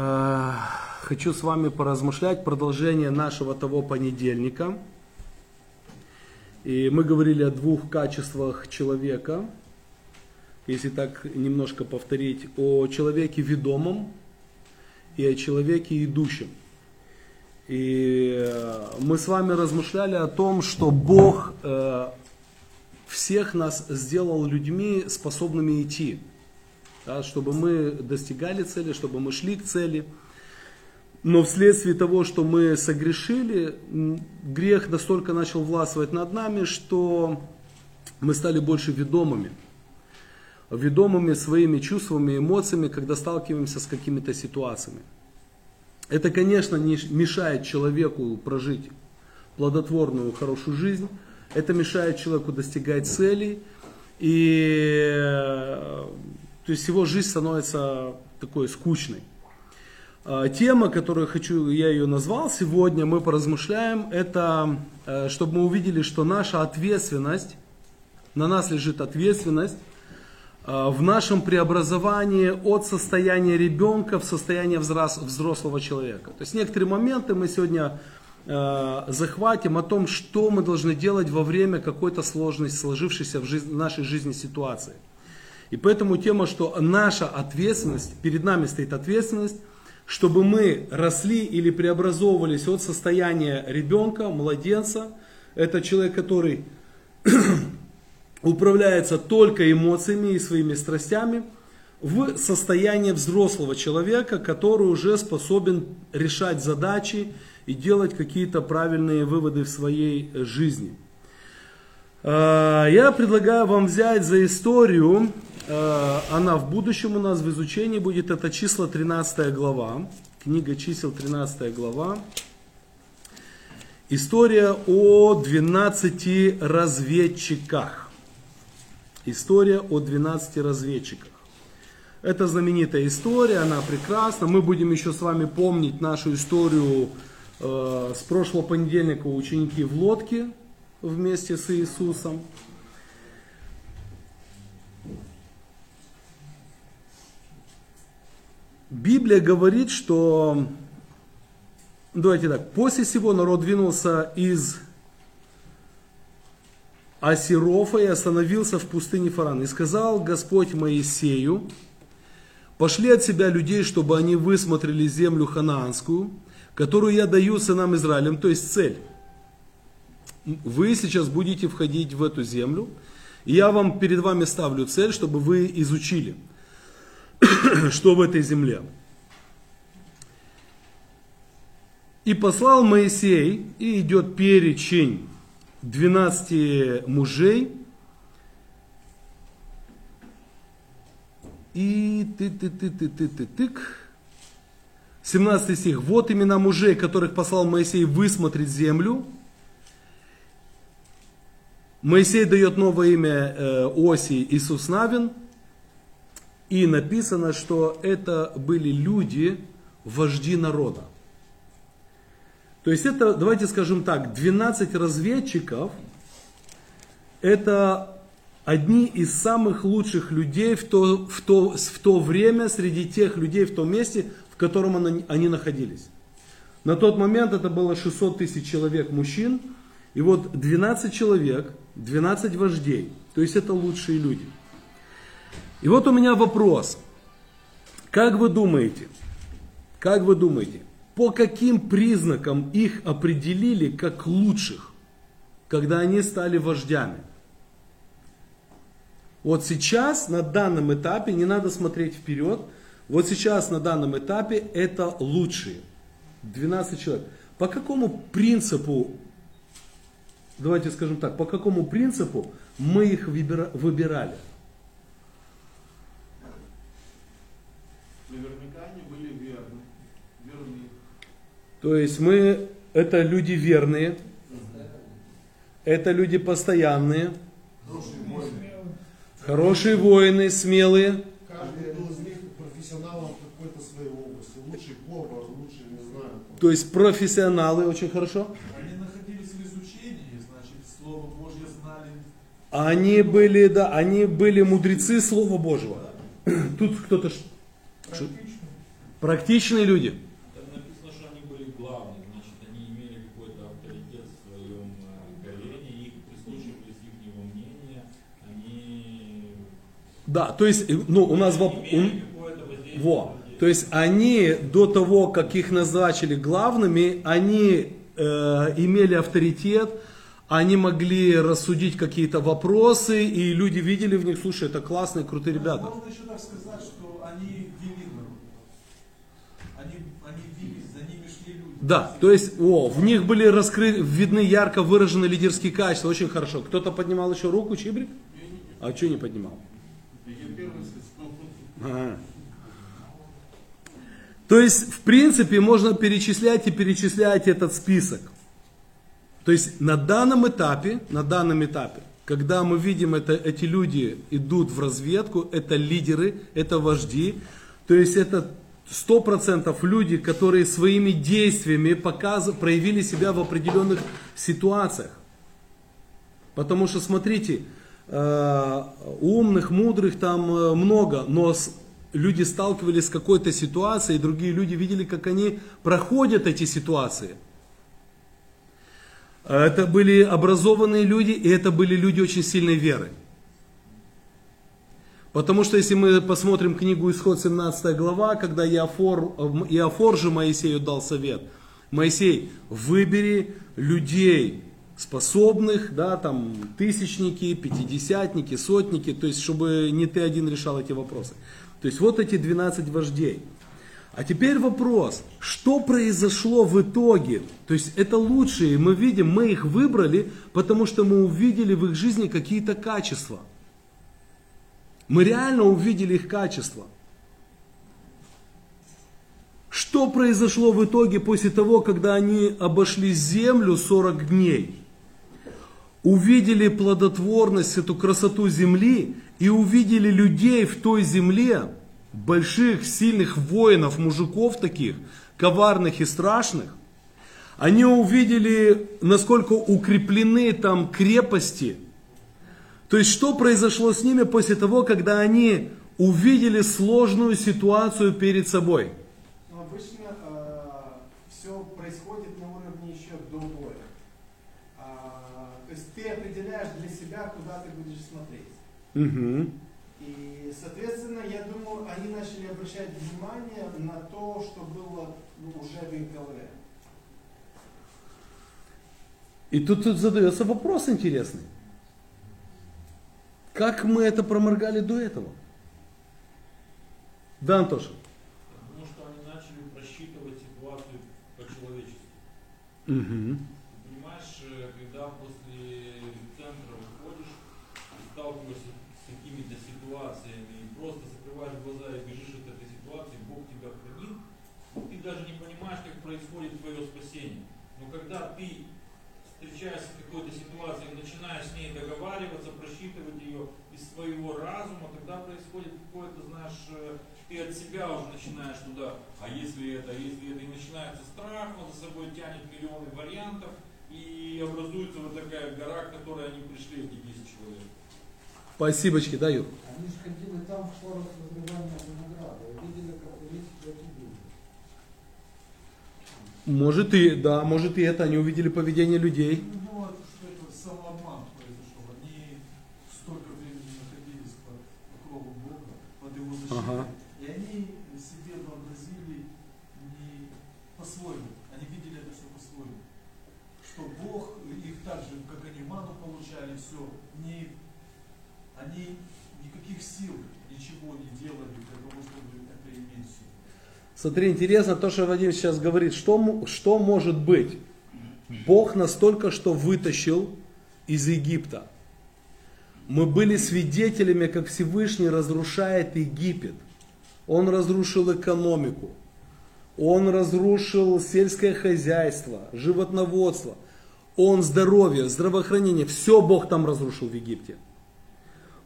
Э, хочу с вами поразмышлять продолжение нашего того понедельника. И мы говорили о двух качествах человека. Если так немножко повторить, о человеке ведомом и о человеке идущем. И э, мы с вами размышляли о том, что Бог э, всех нас сделал людьми, способными идти да, чтобы мы достигали цели, чтобы мы шли к цели. Но вследствие того, что мы согрешили, грех настолько начал властвовать над нами, что мы стали больше ведомыми. Ведомыми своими чувствами, эмоциями, когда сталкиваемся с какими-то ситуациями. Это, конечно, не мешает человеку прожить плодотворную, хорошую жизнь. Это мешает человеку достигать целей. И то есть его жизнь становится такой скучной. А, тема, которую хочу, я ее назвал сегодня, мы поразмышляем, это э, чтобы мы увидели, что наша ответственность, на нас лежит ответственность э, в нашем преобразовании от состояния ребенка в состояние взрослого человека. То есть некоторые моменты мы сегодня э, захватим о том, что мы должны делать во время какой-то сложной, сложившейся в, жизни, в нашей жизни ситуации. И поэтому тема, что наша ответственность, перед нами стоит ответственность, чтобы мы росли или преобразовывались от состояния ребенка, младенца. Это человек, который управляется только эмоциями и своими страстями, в состояние взрослого человека, который уже способен решать задачи и делать какие-то правильные выводы в своей жизни. А, я предлагаю вам взять за историю она в будущем у нас в изучении будет, это числа 13 глава, книга чисел 13 глава. История о 12 разведчиках. История о 12 разведчиках. Это знаменитая история, она прекрасна. Мы будем еще с вами помнить нашу историю э, с прошлого понедельника ученики в лодке вместе с Иисусом. Библия говорит, что, давайте так, после всего народ двинулся из Асирофа и остановился в пустыне Фаран. И сказал Господь Моисею, пошли от себя людей, чтобы они высмотрели землю ханаанскую, которую я даю сынам Израилем, то есть цель. Вы сейчас будете входить в эту землю, и я вам перед вами ставлю цель, чтобы вы изучили – что в этой земле. И послал Моисей, и идет перечень 12 мужей, и ты ты ты ты ты ты тык 17 стих. Вот имена мужей, которых послал Моисей высмотреть землю. Моисей дает новое имя э, Оси Иисус Навин. И написано, что это были люди, вожди народа. То есть это, давайте скажем так, 12 разведчиков, это одни из самых лучших людей в то, в то, в то время среди тех людей в том месте, в котором они, они находились. На тот момент это было 600 тысяч человек мужчин, и вот 12 человек, 12 вождей, то есть это лучшие люди – и вот у меня вопрос. Как вы думаете, как вы думаете, по каким признакам их определили как лучших, когда они стали вождями? Вот сейчас, на данном этапе, не надо смотреть вперед, вот сейчас на данном этапе это лучшие. 12 человек. По какому принципу, давайте скажем так, по какому принципу мы их выбирали? Наверняка они были верны. верны. То есть мы, это люди верные, это люди постоянные, хорошие воины, хорошие воины смелые. Каждый был из них профессионалом в какой-то своей области. Лучший повар, лучший, не знаю. То есть профессионалы, очень хорошо. Они находились в изучении, значит, Слово Божье знали. Они были, да, они были мудрецы Слова Божьего. Тут кто-то Практичные люди. Там написано, что они были главные, значит, они имели какой-то авторитет в своем э, колене, их прислушивались их мнению, они Да, то есть, э, ну, у нас воп- имели у- какое-то воздействие. Во. То есть они до того, как их назначили главными, они э, имели авторитет, они могли рассудить какие-то вопросы, и люди видели в них, слушай, это классные, крутые ребята. Можно еще так сказать, что они вели народ. Они, они вели, за ними шли люди. Да, то есть, о, в них были раскрыты, видны ярко выраженные лидерские качества, очень хорошо. Кто-то поднимал еще руку, Чибрик? А что не поднимал? Ага. То есть, в принципе, можно перечислять и перечислять этот список. То есть, на данном этапе, на данном этапе, когда мы видим, это, эти люди идут в разведку, это лидеры, это вожди, то есть, это 100% люди, которые своими действиями показ... проявили себя в определенных ситуациях. Потому что, смотрите, э, умных, мудрых там э, много, но люди сталкивались с какой-то ситуацией, и другие люди видели, как они проходят эти ситуации. Это были образованные люди, и это были люди очень сильной веры. Потому что если мы посмотрим книгу Исход 17 глава, когда Иофор, э, Иофор же Моисею дал совет. Моисей, выбери людей способных, да, там, тысячники, пятидесятники, сотники, то есть, чтобы не ты один решал эти вопросы. То есть, вот эти 12 вождей. А теперь вопрос, что произошло в итоге? То есть, это лучшие, мы видим, мы их выбрали, потому что мы увидели в их жизни какие-то качества. Мы реально увидели их качества. Что произошло в итоге после того, когда они обошли землю 40 дней? Увидели плодотворность, эту красоту земли и увидели людей в той земле, больших, сильных воинов, мужиков таких, коварных и страшных. Они увидели, насколько укреплены там крепости. То есть, что произошло с ними после того, когда они увидели сложную ситуацию перед собой? Но обычно все происходит на уровне еще до боя. А, то есть ты определяешь для себя, куда ты будешь смотреть. Мгм. И, соответственно, я думаю, они начали обращать внимание на то, что было ну, уже в их голове. И тут, тут задается вопрос интересный. Как мы это проморгали до этого? Да, Антоша? Потому что они начали просчитывать ситуацию по-человечески. Ты понимаешь, э, когда после центра выходишь и сталкиваешься с какими-то ситуациями, и просто закрываешь глаза и бежишь от этой ситуации, Бог тебя хранит, ты даже не понимаешь, как происходит твое спасение. Но когда ты встречаешься с какой-то ситуацией, начинаешь с ней договариваться, просчитывать ее из своего разума, тогда происходит какое-то, знаешь, э, ты от себя уже начинаешь туда, а если это, а если это, и начинается страх, он за собой тянет миллионы вариантов, и образуется вот такая гора, к которой они пришли, эти 10 человек. Спасибочки, да, Юр? Они же ходили там в винограда, и видели, как люди. Может и, да, может и это, они увидели поведение людей. Ну, думаю, что это самообман произошел. Они столько времени находились под покровом Бога, под его защитой. Ага. И они себе вообразили не по-своему. Они видели это все по-своему. Что Бог их так же, как они ману получали, все, не, они никаких сил, ничего не делали для того, чтобы это иметь все. Смотри, интересно то, что Вадим сейчас говорит. Что, что может быть? Бог настолько, что вытащил из Египта. Мы были свидетелями, как Всевышний разрушает Египет. Он разрушил экономику. Он разрушил сельское хозяйство, животноводство. Он здоровье, здравоохранение. Все Бог там разрушил в Египте.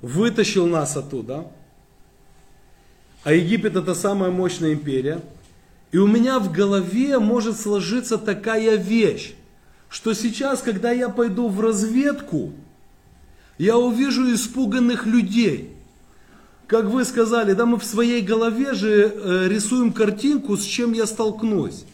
Вытащил нас оттуда. А Египет это самая мощная империя. И у меня в голове может сложиться такая вещь, что сейчас, когда я пойду в разведку, я увижу испуганных людей. как вы сказали, да, мы в своей голове же э, рисуем картинку, с чем я столкнусь.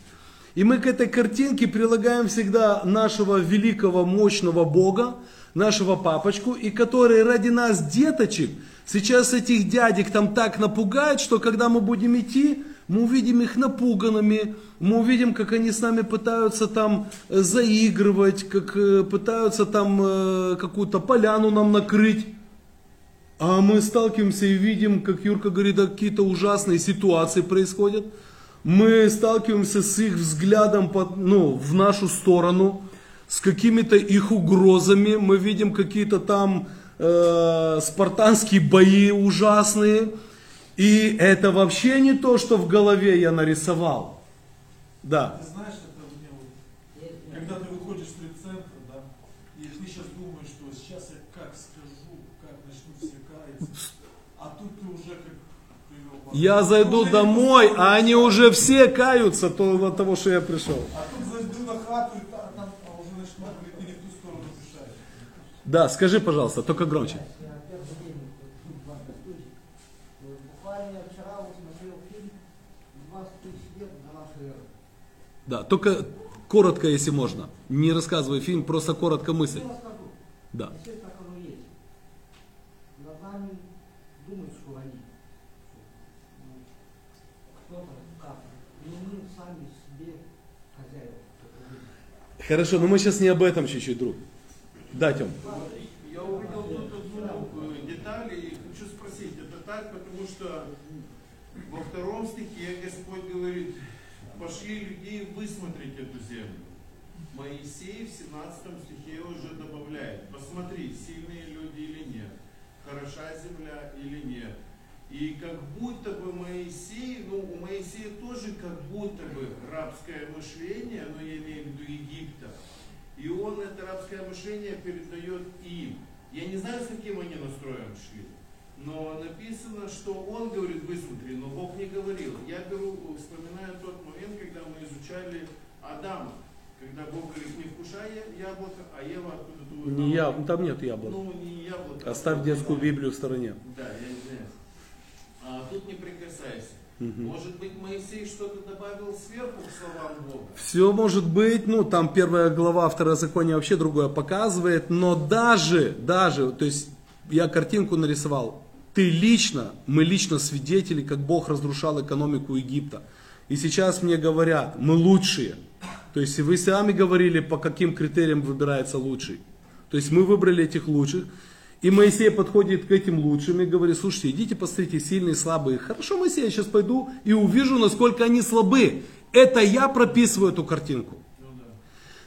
И мы к этой картинке прилагаем всегда нашего великого, мощного Бога, нашего папочку, и который ради нас, деточек, сейчас этих дядек там так напугает, что когда мы будем идти, мы увидим их напуганными, мы увидим, как они с нами пытаются там э, заигрывать, как э, пытаются там э, какую-то поляну нам накрыть. А мы сталкиваемся и видим, как Юрка говорит, какие-то ужасные ситуации происходят. Мы сталкиваемся с их взглядом ну, в нашу сторону, с какими-то их угрозами. Мы видим какие-то там э, спартанские бои ужасные. И это вообще не то, что в голове я нарисовал. Да. Ты знаешь, это мне вот, когда ты выходишь в стрит-центр, да, и ты сейчас думаешь, что сейчас я как скажу, как начнут все каяться, а тут ты уже как. Я зайду домой, а они уже все каются то- от того, что я пришел. А тут зайду на хату, и та- там а уже начнут говорить, ты не в ту сторону дышать. Да, скажи, пожалуйста, только громче. Я опять время, тут два студии. Буквально я вчера вот смотрел фильм «20 тысяч лет до нашей эры». Да, только коротко, если можно. Не рассказывай фильм, просто коротко мысль. Да. Хорошо, но мы сейчас не об этом чуть-чуть, друг. Да, Тем. Я увидел тут одну э, деталь и хочу спросить, это так, потому что во втором стихе Господь говорит, пошли людей высмотреть эту землю. Моисей в 17 стихе уже добавляет, посмотри, сильные люди или нет, хороша земля или нет. И как будто бы Моисей, ну у Моисея тоже как будто бы рабское мышление, но я имею в виду Египта. И он это рабское мышление передает им. Я не знаю, с каким они настроем шли. Но написано, что он говорит, высмотри, но Бог не говорил. Я беру, вспоминаю тот момент, когда мы изучали Адама. Когда Бог говорит, не вкушай яблоко, а Ева откуда-то узнала. Не я, там нет яблок. Ну, не яблоко. Оставь детскую Библию в стороне. Да, я извиняюсь. А тут не прикасайся. Мгм. Может быть, Моисей что-то добавил сверху к словам Бога? Все может быть, ну там первая глава второзакония вообще другое показывает, но даже, даже, то есть я картинку нарисовал, ты лично, мы лично свидетели, как Бог разрушал экономику Египта. И сейчас мне говорят, мы лучшие. То есть вы сами говорили, по каким критериям выбирается лучший. То есть мы выбрали этих лучших. И Моисей подходит к этим лучшим и говорит, слушайте, идите посмотрите, сильные, слабые. Хорошо, Моисей, я сейчас пойду и увижу, насколько они слабы. Это я прописываю эту картинку.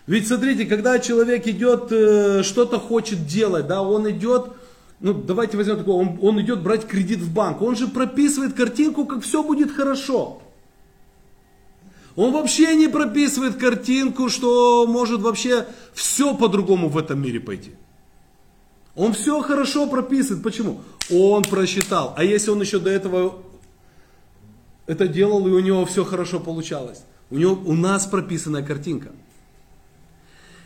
Ведь смотрите, когда человек идет, э, что-то хочет делать, да, он идет, ну давайте возьмем такого, он, он идет брать кредит в банк, он же прописывает картинку, как все будет хорошо. Он вообще не прописывает картинку, что может вообще все по-другому в этом мире пойти. Он все хорошо прописывает. Почему? Он просчитал. А если он еще до этого это делал, и у него все хорошо получалось? У, него, у нас прописанная картинка.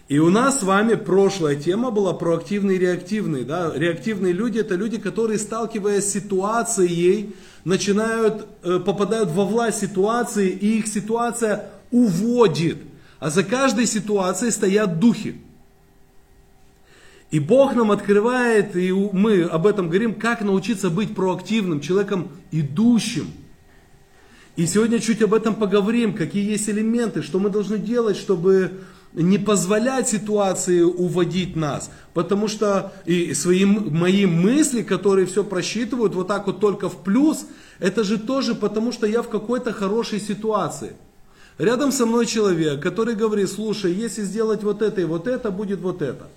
И у нас с вами прошлая тема была про активные и реактивные. Да? Реактивные люди это люди, которые, сталкиваясь с ситуацией, начинают, э, попадают во власть ситуации, и их ситуация уводит. А за каждой ситуацией стоят духи. И Бог нам открывает, и мы об этом говорим, как научиться быть проактивным человеком, идущим. И сегодня чуть об этом поговорим, какие есть элементы, что мы должны делать, чтобы не позволять ситуации уводить нас. Потому что и свои, мои мысли, которые все просчитывают вот так вот только в плюс, это же тоже потому, что я в какой-то хорошей ситуации. Рядом со мной человек, который говорит, слушай, если сделать вот это и вот это, будет вот это.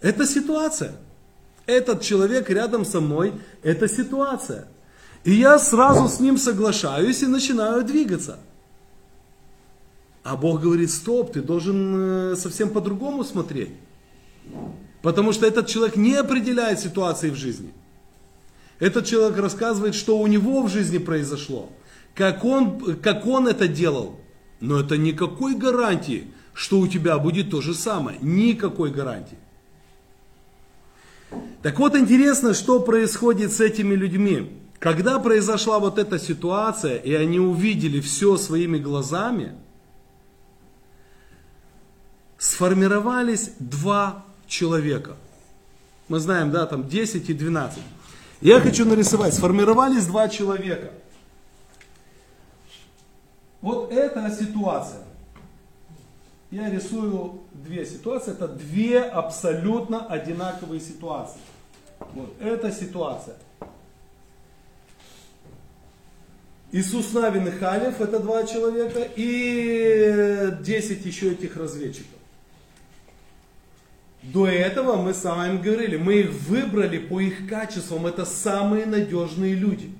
Это ситуация. Этот человек рядом со мной, это ситуация. И я сразу с ним соглашаюсь и начинаю двигаться. А Бог говорит, стоп, ты должен э, совсем по-другому смотреть. Потому что этот человек не определяет ситуации в жизни. Этот человек рассказывает, что у него в жизни произошло, как он, как он это делал. Но это никакой гарантии, что у тебя будет то же самое. Никакой гарантии. Так вот интересно, что происходит с этими людьми. Когда произошла вот эта ситуация, и они увидели все своими глазами, сформировались два человека. Мы знаем, да, там 10 и 12. Я хочу нарисовать, сформировались два человека. Вот эта ситуация. Я рисую две ситуации. Это две абсолютно одинаковые ситуации. Вот эта ситуация. Иисус Навин и Халев, это два человека, и 10 еще этих разведчиков. До этого мы с вами говорили, мы их выбрали по их качествам, это самые надежные люди.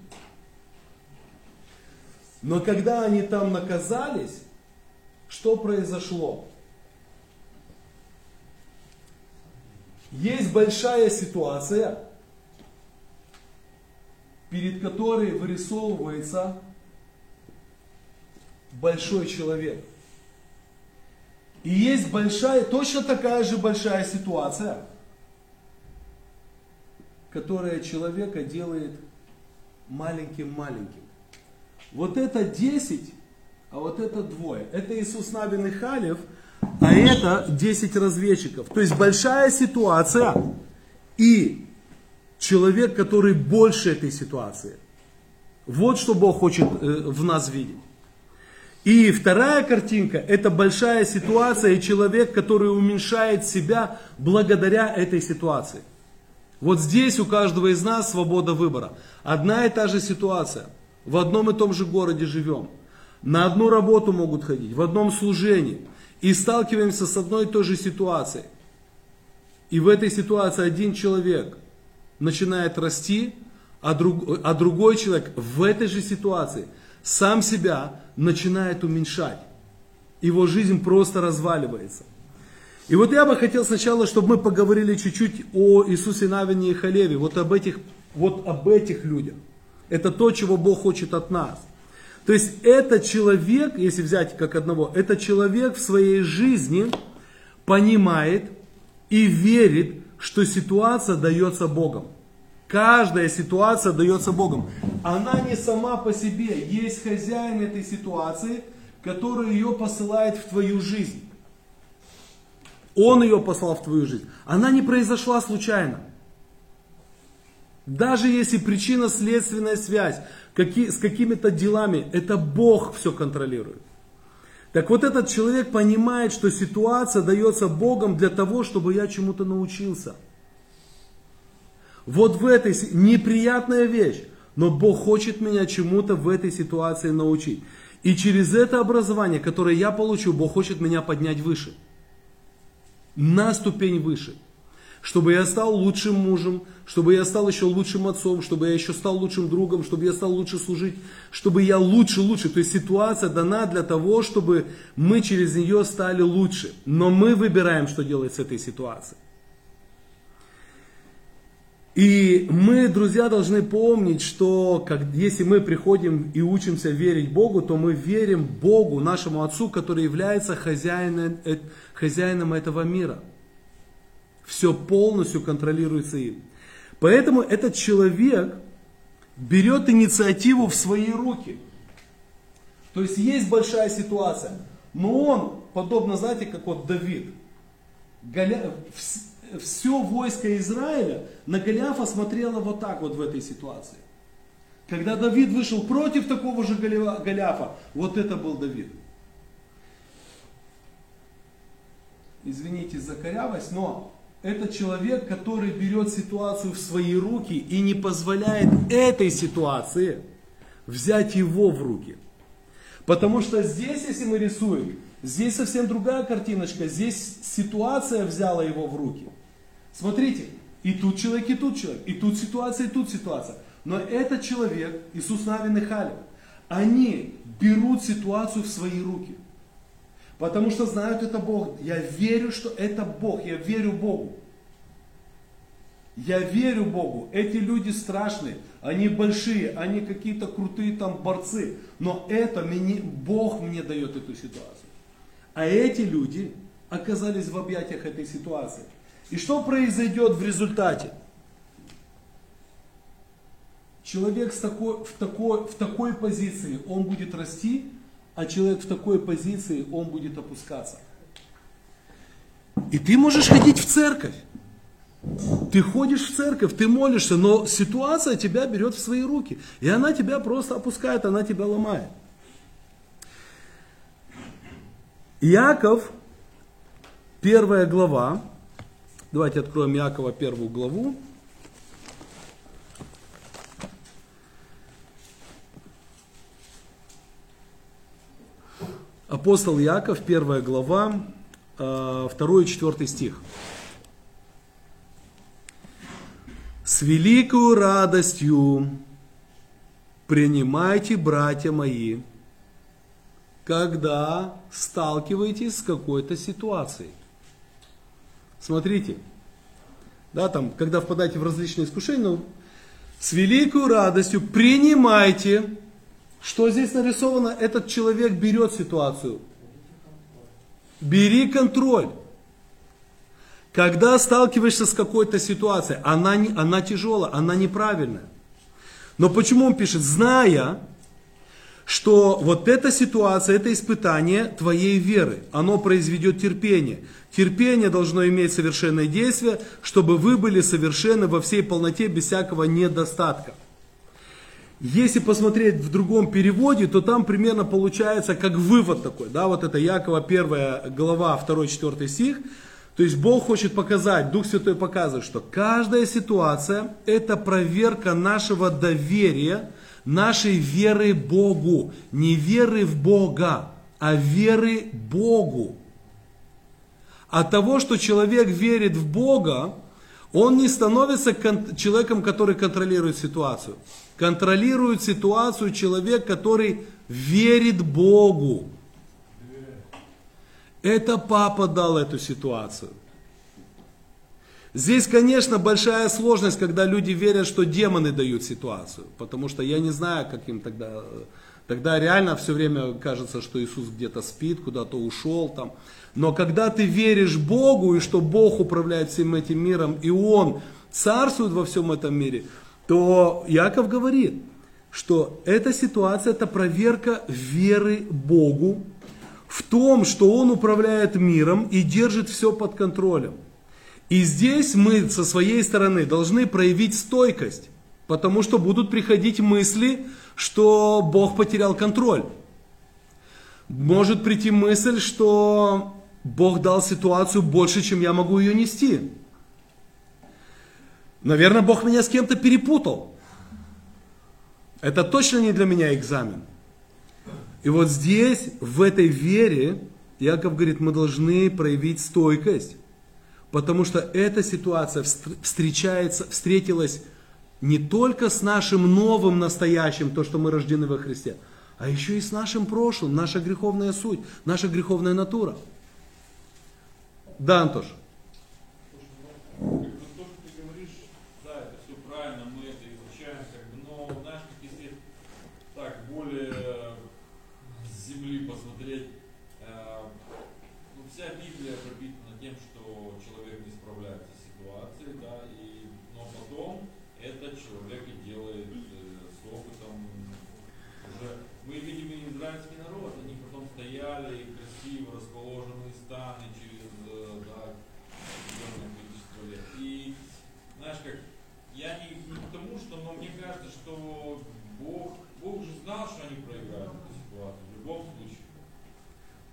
Но когда они там наказались, что произошло? Есть большая ситуация, перед которой вырисовывается большой человек. И есть большая, точно такая же большая ситуация, которая человека делает маленьким-маленьким. Вот это 10, а вот это двое. Это Иисус Навин и Халев, а это 10 разведчиков. То есть большая ситуация и человек, который больше этой ситуации. Вот что Бог хочет э, в нас видеть. И вторая картинка, это большая ситуация и человек, который уменьшает себя благодаря этой ситуации. Вот здесь у каждого из нас свобода выбора. Одна и та же ситуация. В одном и том же городе живем. На одну работу могут ходить, в одном служении. И сталкиваемся с одной и той же ситуацией. И в этой ситуации один человек начинает расти, а, друг, а другой человек в этой же ситуации сам себя начинает уменьшать. Его жизнь просто разваливается. И вот я бы хотел сначала, чтобы мы поговорили чуть-чуть о Иисусе Навине и Халеве, вот об этих, вот об этих людях. Это то, чего Бог хочет от нас. То есть этот человек, если взять как одного, этот человек в своей жизни понимает и верит, что ситуация дается Богом. Каждая ситуация дается Богом. Она не сама по себе. Есть хозяин этой ситуации, который ее посылает в твою жизнь. Он ее послал в твою жизнь. Она не произошла случайно. Даже если причинно-следственная связь какие, с какими-то делами, это Бог все контролирует. Так вот этот человек понимает, что ситуация дается Богом для того, чтобы я чему-то научился – вот в этой неприятная вещь, но Бог хочет меня чему-то в этой ситуации научить. И через это образование, которое я получу, Бог хочет меня поднять выше. На ступень выше. Чтобы я стал лучшим мужем, чтобы я стал еще лучшим отцом, чтобы я еще стал лучшим другом, чтобы я стал лучше служить, чтобы я лучше, лучше. То есть ситуация дана для того, чтобы мы через нее стали лучше. Но мы выбираем, что делать с этой ситуацией. И мы, друзья, должны помнить, что как, если мы приходим и учимся верить Богу, то мы верим Богу, нашему Отцу, который является хозяином, э, хозяином этого мира. Все полностью контролируется им. Поэтому этот человек берет инициативу в свои руки. То есть есть большая ситуация. Но он, подобно, знаете, как вот Давид, Голя все войско Израиля на Голиафа смотрело вот так вот в этой ситуации. Когда Давид вышел против такого же Голиафа, вот это был Давид. Извините за корявость, но это человек, который берет ситуацию в свои руки и не позволяет этой ситуации взять его в руки. Потому что здесь, если мы рисуем, здесь совсем другая картиночка. Здесь ситуация взяла его в руки. Смотрите, и тут человек, и тут человек, и тут ситуация, и тут ситуация. Но этот человек, Иисус Навин и Халев, они берут ситуацию в свои руки. Потому что знают это Бог. Я верю, что это Бог. Я верю Богу. Я верю Богу. Эти люди страшные. Они большие. Они какие-то крутые там борцы. Но это мне, Бог мне дает эту ситуацию. А эти люди оказались в объятиях этой ситуации. И что произойдет в результате? Человек с такой, в, такой, в такой позиции, он будет расти, а человек в такой позиции, он будет опускаться. И ты можешь ходить в церковь. Ты ходишь в церковь, ты молишься, но ситуация тебя берет в свои руки. И она тебя просто опускает, она тебя ломает. Иаков, первая глава. Давайте откроем Иакова первую главу. Апостол Иаков, первая глава, 2 и 4 стих. С великою радостью принимайте, братья мои, когда сталкиваетесь с какой-то ситуацией. Смотрите, да, там, когда впадаете в различные искушения, ну, с великой радостью принимайте что здесь нарисовано? Этот человек берет ситуацию. Бери контроль. Когда сталкиваешься с какой-то ситуацией, она, не, она тяжелая, она неправильная. Но почему он пишет? Зная, что вот эта ситуация, это испытание твоей веры, оно произведет терпение. Терпение должно иметь совершенное действие, чтобы вы были совершенны во всей полноте, без всякого недостатка. Если посмотреть в другом переводе, то там примерно получается как вывод такой. Да, вот это Якова 1 глава 2-4 стих. То есть Бог хочет показать, Дух Святой показывает, что каждая ситуация это проверка нашего доверия, нашей веры Богу. Не веры в Бога, а веры Богу. От того, что человек верит в Бога, он не становится человеком, который контролирует ситуацию контролирует ситуацию человек, который верит Богу. Это папа дал эту ситуацию. Здесь, конечно, большая сложность, когда люди верят, что демоны дают ситуацию. Потому что я не знаю, как им тогда... Тогда реально все время кажется, что Иисус где-то спит, куда-то ушел там. Но когда ты веришь Богу, и что Бог управляет всем этим миром, и Он царствует во всем этом мире, то Яков говорит, что эта ситуация это проверка веры Богу в том, что Он управляет миром и держит все под контролем. И здесь мы со своей стороны должны проявить стойкость, потому что будут приходить мысли, что Бог потерял контроль. Может прийти мысль, что Бог дал ситуацию больше, чем я могу ее нести. Наверное, Бог меня с кем-то перепутал. Это точно не для меня экзамен. И вот здесь, в этой вере, Яков говорит, мы должны проявить стойкость. Потому что эта ситуация встречается, встретилась не только с нашим новым настоящим, то, что мы рождены во Христе, а еще и с нашим прошлым, наша греховная суть, наша греховная натура. Да, Антош?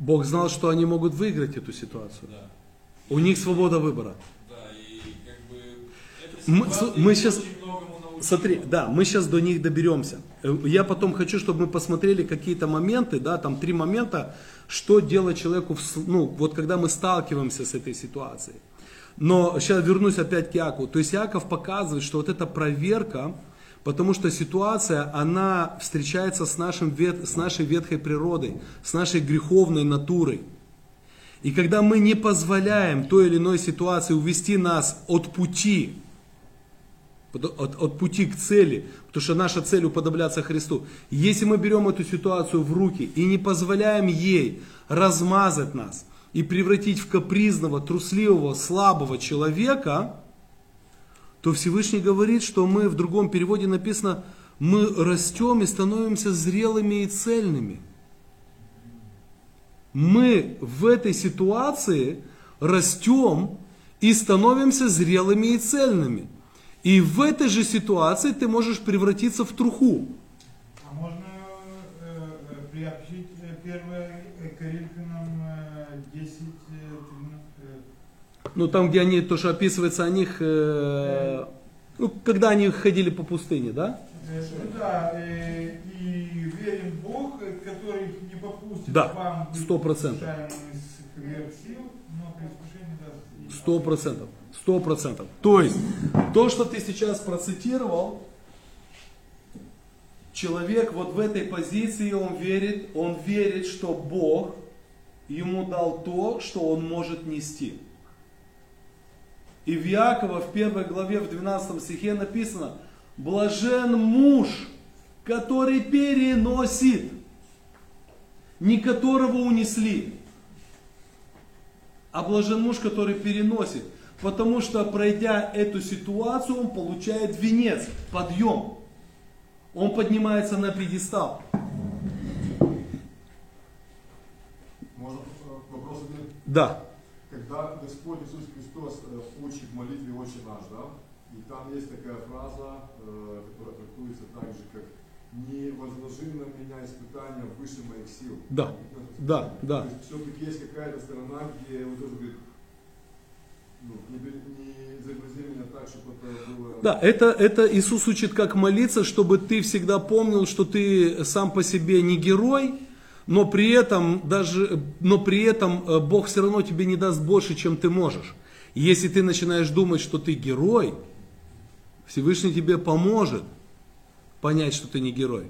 Бог знал, что они могут выиграть эту ситуацию. Да. У них свобода выбора. Да, и как бы мы, мы сейчас, смотри, да, мы сейчас до них доберемся. Э, я потом хочу, чтобы мы посмотрели какие-то моменты, да, там три момента, что делать человеку, в, ну, вот когда мы сталкиваемся с этой ситуацией. Но сейчас вернусь опять к Якову. То есть Яков показывает, что вот эта проверка, Потому что ситуация, она встречается с, нашим, с нашей ветхой природой, с нашей греховной натурой. И когда мы не позволяем той или иной ситуации увести нас от пути, от, от пути к цели, потому что наша цель уподобляться Христу. Если мы берем эту ситуацию в руки и не позволяем ей размазать нас и превратить в капризного, трусливого, слабого человека, то Всевышний говорит, что мы в другом переводе написано, мы растем и становимся зрелыми и цельными. Мы в этой ситуации растем и становимся зрелыми и цельными. И в этой же ситуации ты можешь превратиться в труху. А можно э, э, приобщить э, 1 э, Коринфянам э, 10, э, 13, Ну там, где они, то, что описывается о них, э, ну, когда они ходили по пустыне, да? да, э, и верен Бог, который не попустит Да, вам сто процентов. Сто процентов. Сто процентов. То есть, то, что ты сейчас процитировал, человек вот в этой позиции, он верит, он верит, что Бог ему дал то, что он может нести. И в Якова в первой главе, в 12 стихе написано, блажен муж, который переносит, не которого унесли, а блажен муж, который переносит. Потому что пройдя эту ситуацию, он получает венец, подъем. Он поднимается на пьедестал. Можно э, вопрос? Да. Когда Господь Иисус Христос э, учит в молитве «Отче наш», да, и там есть такая фраза, э, которая трактуется так же, как «Не возложи на меня испытания выше моих сил». Да. Да, да. То есть все-таки есть какая-то сторона, где он тоже говорит, ну, не, бери- не загрузи меня так, чтобы это было... Да, это, это Иисус учит, как молиться, чтобы ты всегда помнил, что ты сам по себе не герой, но при этом, даже, но при этом э, Бог все равно тебе не даст больше, чем ты можешь. Если ты начинаешь думать, что ты герой, Всевышний тебе поможет понять, что ты не герой.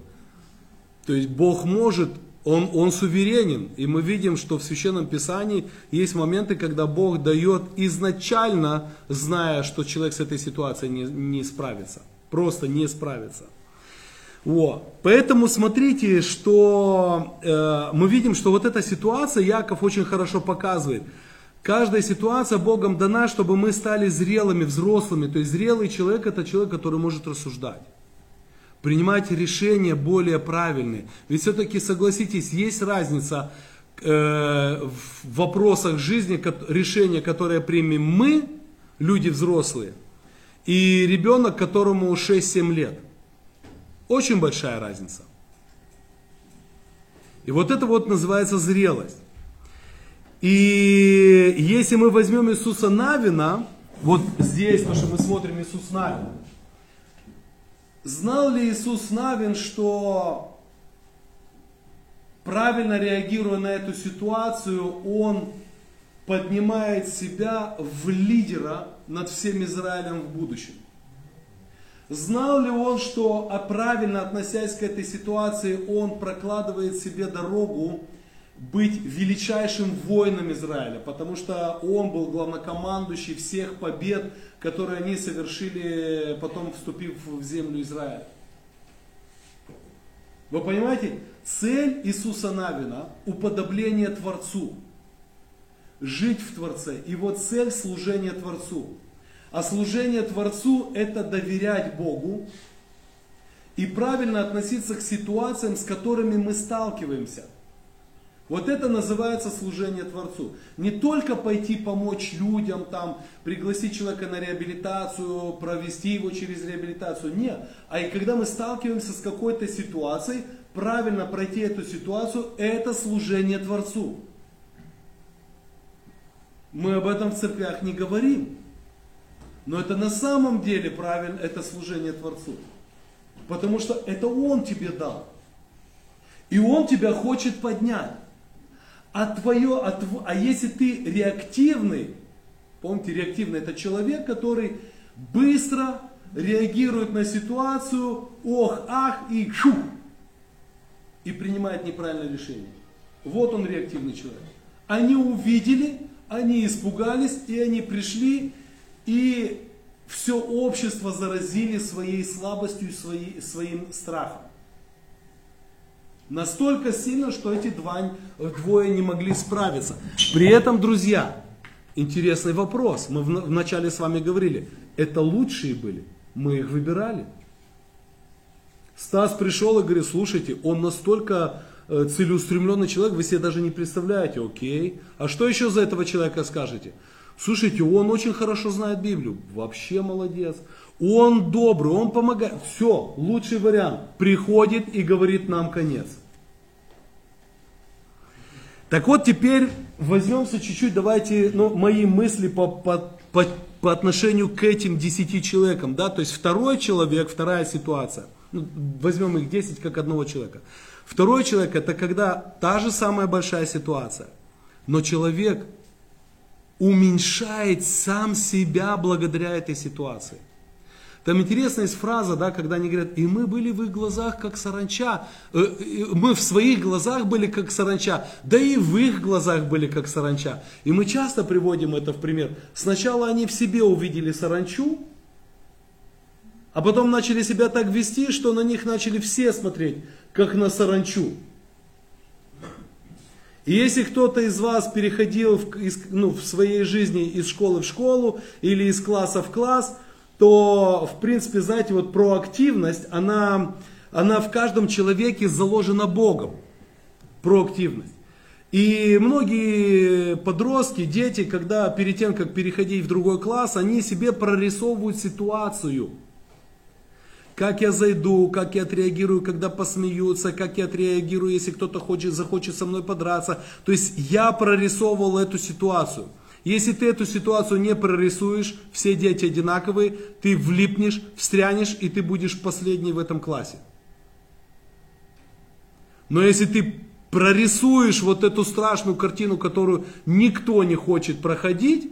То есть Бог может, он, он суверенен. И мы видим, что в Священном Писании есть моменты, когда Бог дает изначально, зная, что человек с этой ситуацией не, не справится. Просто не справится. Вот. Поэтому смотрите, что э, мы видим, что вот эта ситуация Яков очень хорошо показывает. Каждая ситуация Богом дана, чтобы мы стали зрелыми, взрослыми. То есть зрелый человек это человек, который может рассуждать. Принимать решения более правильные. Ведь все-таки, согласитесь, есть разница э, в вопросах жизни, решения, которые примем мы, люди взрослые, и ребенок, которому 6-7 лет. Очень большая разница. И вот это вот называется зрелость. И если мы возьмем Иисуса Навина, вот здесь, то, что мы смотрим Иисус Навин, знал ли Иисус Навин, что правильно реагируя на эту ситуацию, он поднимает себя в лидера над всем Израилем в будущем? Знал ли он, что а правильно относясь к этой ситуации, он прокладывает себе дорогу быть величайшим воином Израиля, потому что он был главнокомандующий всех побед, которые они совершили, потом вступив в землю Израиля. Вы понимаете, цель Иисуса Навина – уподобление Творцу, жить в Творце. Его цель – служение Творцу. А служение Творцу – это доверять Богу и правильно относиться к ситуациям, с которыми мы сталкиваемся – вот это называется служение Творцу. Не только пойти помочь людям, там, пригласить человека на реабилитацию, провести его через реабилитацию. Нет. А и когда мы сталкиваемся с какой-то ситуацией, правильно пройти эту ситуацию, это служение Творцу. Мы об этом в церквях не говорим. Но это на самом деле правильно, это служение Творцу. Потому что это Он тебе дал. И Он тебя хочет поднять. А, твое, а, тв- а если ты реактивный, помните, реактивный это человек, который быстро реагирует на ситуацию, ох, ах, и шу, и принимает неправильное решение. Вот он реактивный человек. Они увидели, они испугались, и они пришли, и все общество заразили своей слабостью и своей, своим страхом. Настолько сильно, что эти два, двое не могли справиться. При этом, друзья, интересный вопрос. Мы вначале с вами говорили, это лучшие были, мы их выбирали. Стас пришел и говорит, слушайте, он настолько э, целеустремленный человек, вы себе даже не представляете, окей. А что еще за этого человека скажете? Слушайте, он очень хорошо знает Библию, вообще молодец. Он добрый, он помогает. Все, лучший вариант. Приходит и говорит нам конец. Так вот, теперь возьмемся чуть-чуть, давайте, ну, мои мысли по, по, по, по отношению к этим десяти человекам, да, то есть второй человек, вторая ситуация, ну, возьмем их десять как одного человека. Второй человек это когда та же самая большая ситуация, но человек уменьшает сам себя благодаря этой ситуации. Там интересная есть фраза, да, когда они говорят, и мы были в их глазах как саранча, э, мы в своих глазах были как саранча, да и в их глазах были как саранча. И мы часто приводим это в пример. Сначала они в себе увидели саранчу, а потом начали себя так вести, что на них начали все смотреть, как на саранчу. И если кто-то из вас переходил в, из, ну, в своей жизни из школы в школу или из класса в класс, то, в принципе, знаете, вот проактивность, она, она в каждом человеке заложена Богом. Проактивность. И многие подростки, дети, когда перед тем, как переходить в другой класс, они себе прорисовывают ситуацию – как я зайду, как я отреагирую, когда посмеются, как я отреагирую, если кто-то хочет, захочет со мной подраться. То есть я прорисовывал эту ситуацию. Если ты эту ситуацию не прорисуешь, все дети одинаковые, ты влипнешь, встрянешь, и ты будешь последний в этом классе. Но если ты прорисуешь вот эту страшную картину, которую никто не хочет проходить,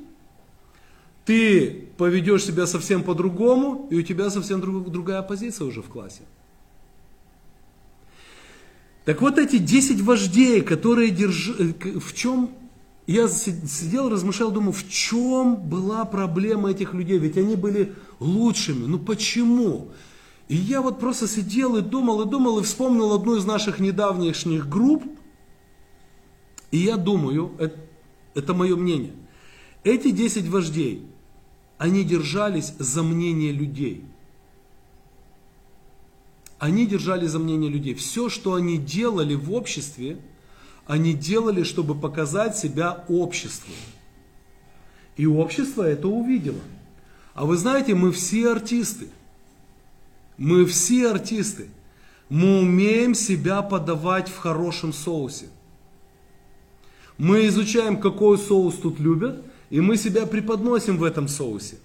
ты поведешь себя совсем по-другому, и у тебя совсем друг, другая позиция уже в классе. Так вот эти 10 вождей, которые держали, э, в чем, я сидел, размышлял, думаю, в чем была проблема этих людей, ведь они были лучшими, ну почему? И я вот просто сидел и думал, и думал, и вспомнил одну из наших недавнешних групп, и я думаю, это, это мое мнение, эти 10 вождей, они держались за мнение людей. Они держались за мнение людей. Все, что они делали в обществе, они делали, чтобы показать себя обществу. И общество это увидело. А вы знаете, мы все артисты. Мы все артисты. Мы умеем себя подавать в хорошем соусе. Мы изучаем, какой соус тут любят, и мы себя преподносим в этом соусе.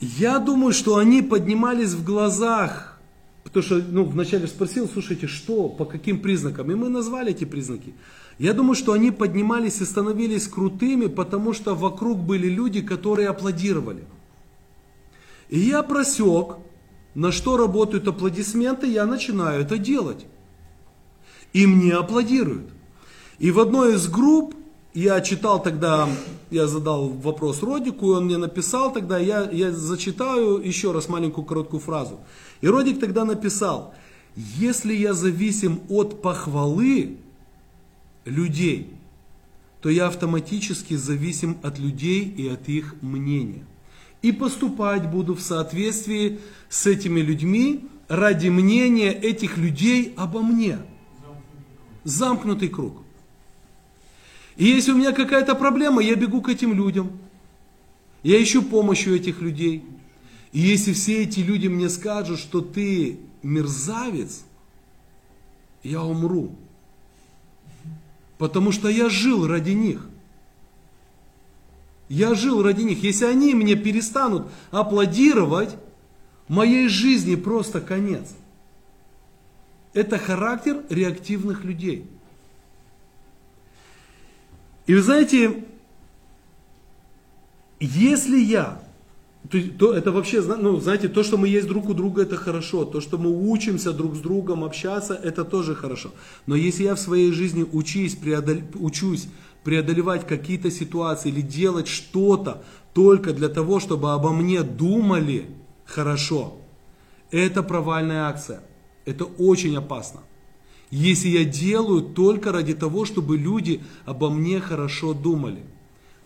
Я думаю, что они поднимались в глазах, потому что ну, вначале спросил, слушайте, что, по каким признакам? И мы назвали эти признаки. Я думаю, что они поднимались и становились крутыми, потому что вокруг были люди, которые аплодировали. И я просек, на что работают аплодисменты, я начинаю это делать. И мне аплодируют. И в одной из групп я читал тогда, я задал вопрос Родику, он мне написал тогда, я, я зачитаю еще раз маленькую короткую фразу. И Родик тогда написал, если я зависим от похвалы людей, то я автоматически зависим от людей и от их мнения. И поступать буду в соответствии с этими людьми ради мнения этих людей обо мне. Замкнутый круг. И если у меня какая-то проблема, я бегу к этим людям. Я ищу помощь у этих людей. И если все эти люди мне скажут, что ты мерзавец, я умру. Потому что я жил ради них. Я жил ради них. Если они мне перестанут аплодировать, моей жизни просто конец. Это характер реактивных людей. И вы знаете, если я, то, то это вообще, ну, знаете, то, что мы есть друг у друга, это хорошо. То, что мы учимся друг с другом общаться, это тоже хорошо. Но если я в своей жизни учусь, преодол, учусь преодолевать какие-то ситуации или делать что-то только для того, чтобы обо мне думали хорошо, это провальная акция. Это очень опасно если я делаю только ради того, чтобы люди обо мне хорошо думали.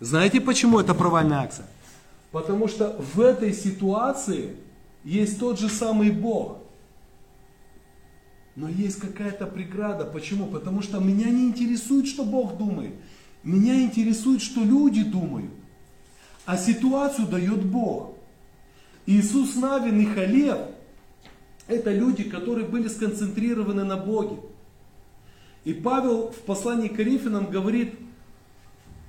Знаете, почему это провальная акция? Потому что в этой ситуации есть тот же самый Бог. Но есть какая-то преграда. Почему? Потому что меня не интересует, что Бог думает. Меня интересует, что люди думают. А ситуацию дает Бог. Иисус Навин и Халев – это люди, которые были сконцентрированы на Боге. И Павел в послании к Коринфянам говорит,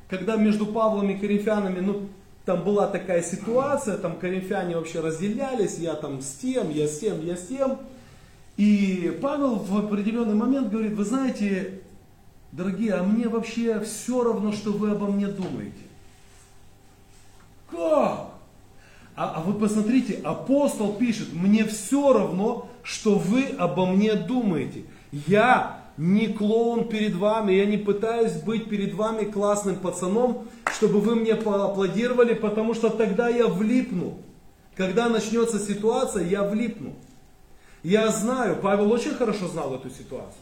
когда между Павлом и Коринфянами, ну, там была такая ситуация, там коринфяне вообще разделялись, я там с тем, я с тем, я с тем. И Павел в определенный момент говорит, вы знаете, дорогие, а мне вообще все равно, что вы обо мне думаете. Как? А, а вы посмотрите, апостол пишет, мне все равно, что вы обо мне думаете. Я не клоун перед вами, я не пытаюсь быть перед вами классным пацаном, чтобы вы мне поаплодировали, потому что тогда я влипну. Когда начнется ситуация, я влипну. Я знаю, Павел очень хорошо знал эту ситуацию.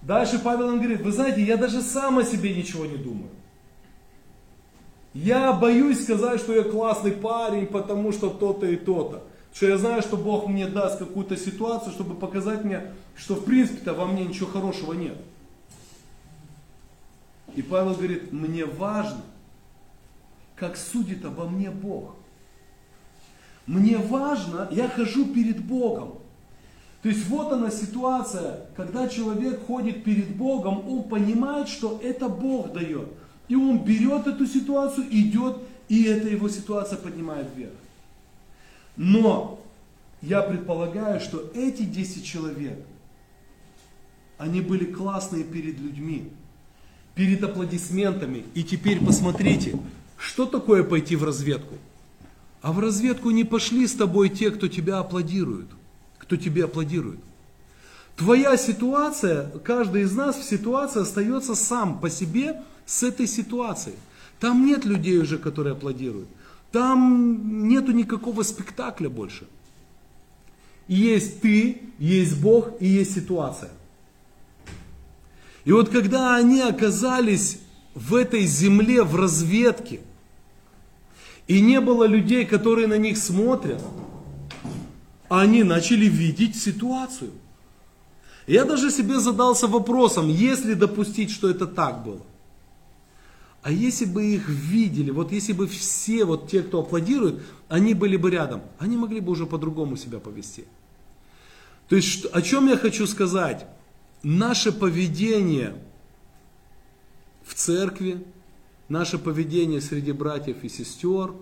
Дальше Павел он говорит, вы знаете, я даже сам о себе ничего не думаю. Я боюсь сказать, что я классный парень, потому что то-то и то-то. Что я знаю, что Бог мне даст какую-то ситуацию, чтобы показать мне, что в принципе-то во мне ничего хорошего нет. И Павел говорит, мне важно, как судит обо мне Бог. Мне важно, я хожу перед Богом. То есть вот она ситуация, когда человек ходит перед Богом, он понимает, что это Бог дает. И он берет эту ситуацию, идет, и эта его ситуация поднимает вверх. Но я предполагаю, что эти 10 человек, они были классные перед людьми, перед аплодисментами. И теперь посмотрите, что такое пойти в разведку? А в разведку не пошли с тобой те, кто тебя аплодирует, кто тебе аплодирует. Твоя ситуация, каждый из нас в ситуации остается сам по себе с этой ситуацией. Там нет людей уже, которые аплодируют. Там нету никакого спектакля больше. Есть ты, есть Бог и есть ситуация. И вот когда они оказались в этой земле, в разведке, и не было людей, которые на них смотрят, они начали видеть ситуацию. Я даже себе задался вопросом, если допустить, что это так было. А если бы их видели, вот если бы все вот те, кто аплодирует, они были бы рядом, они могли бы уже по-другому себя повести. То есть, о чем я хочу сказать? Наше поведение в церкви, наше поведение среди братьев и сестер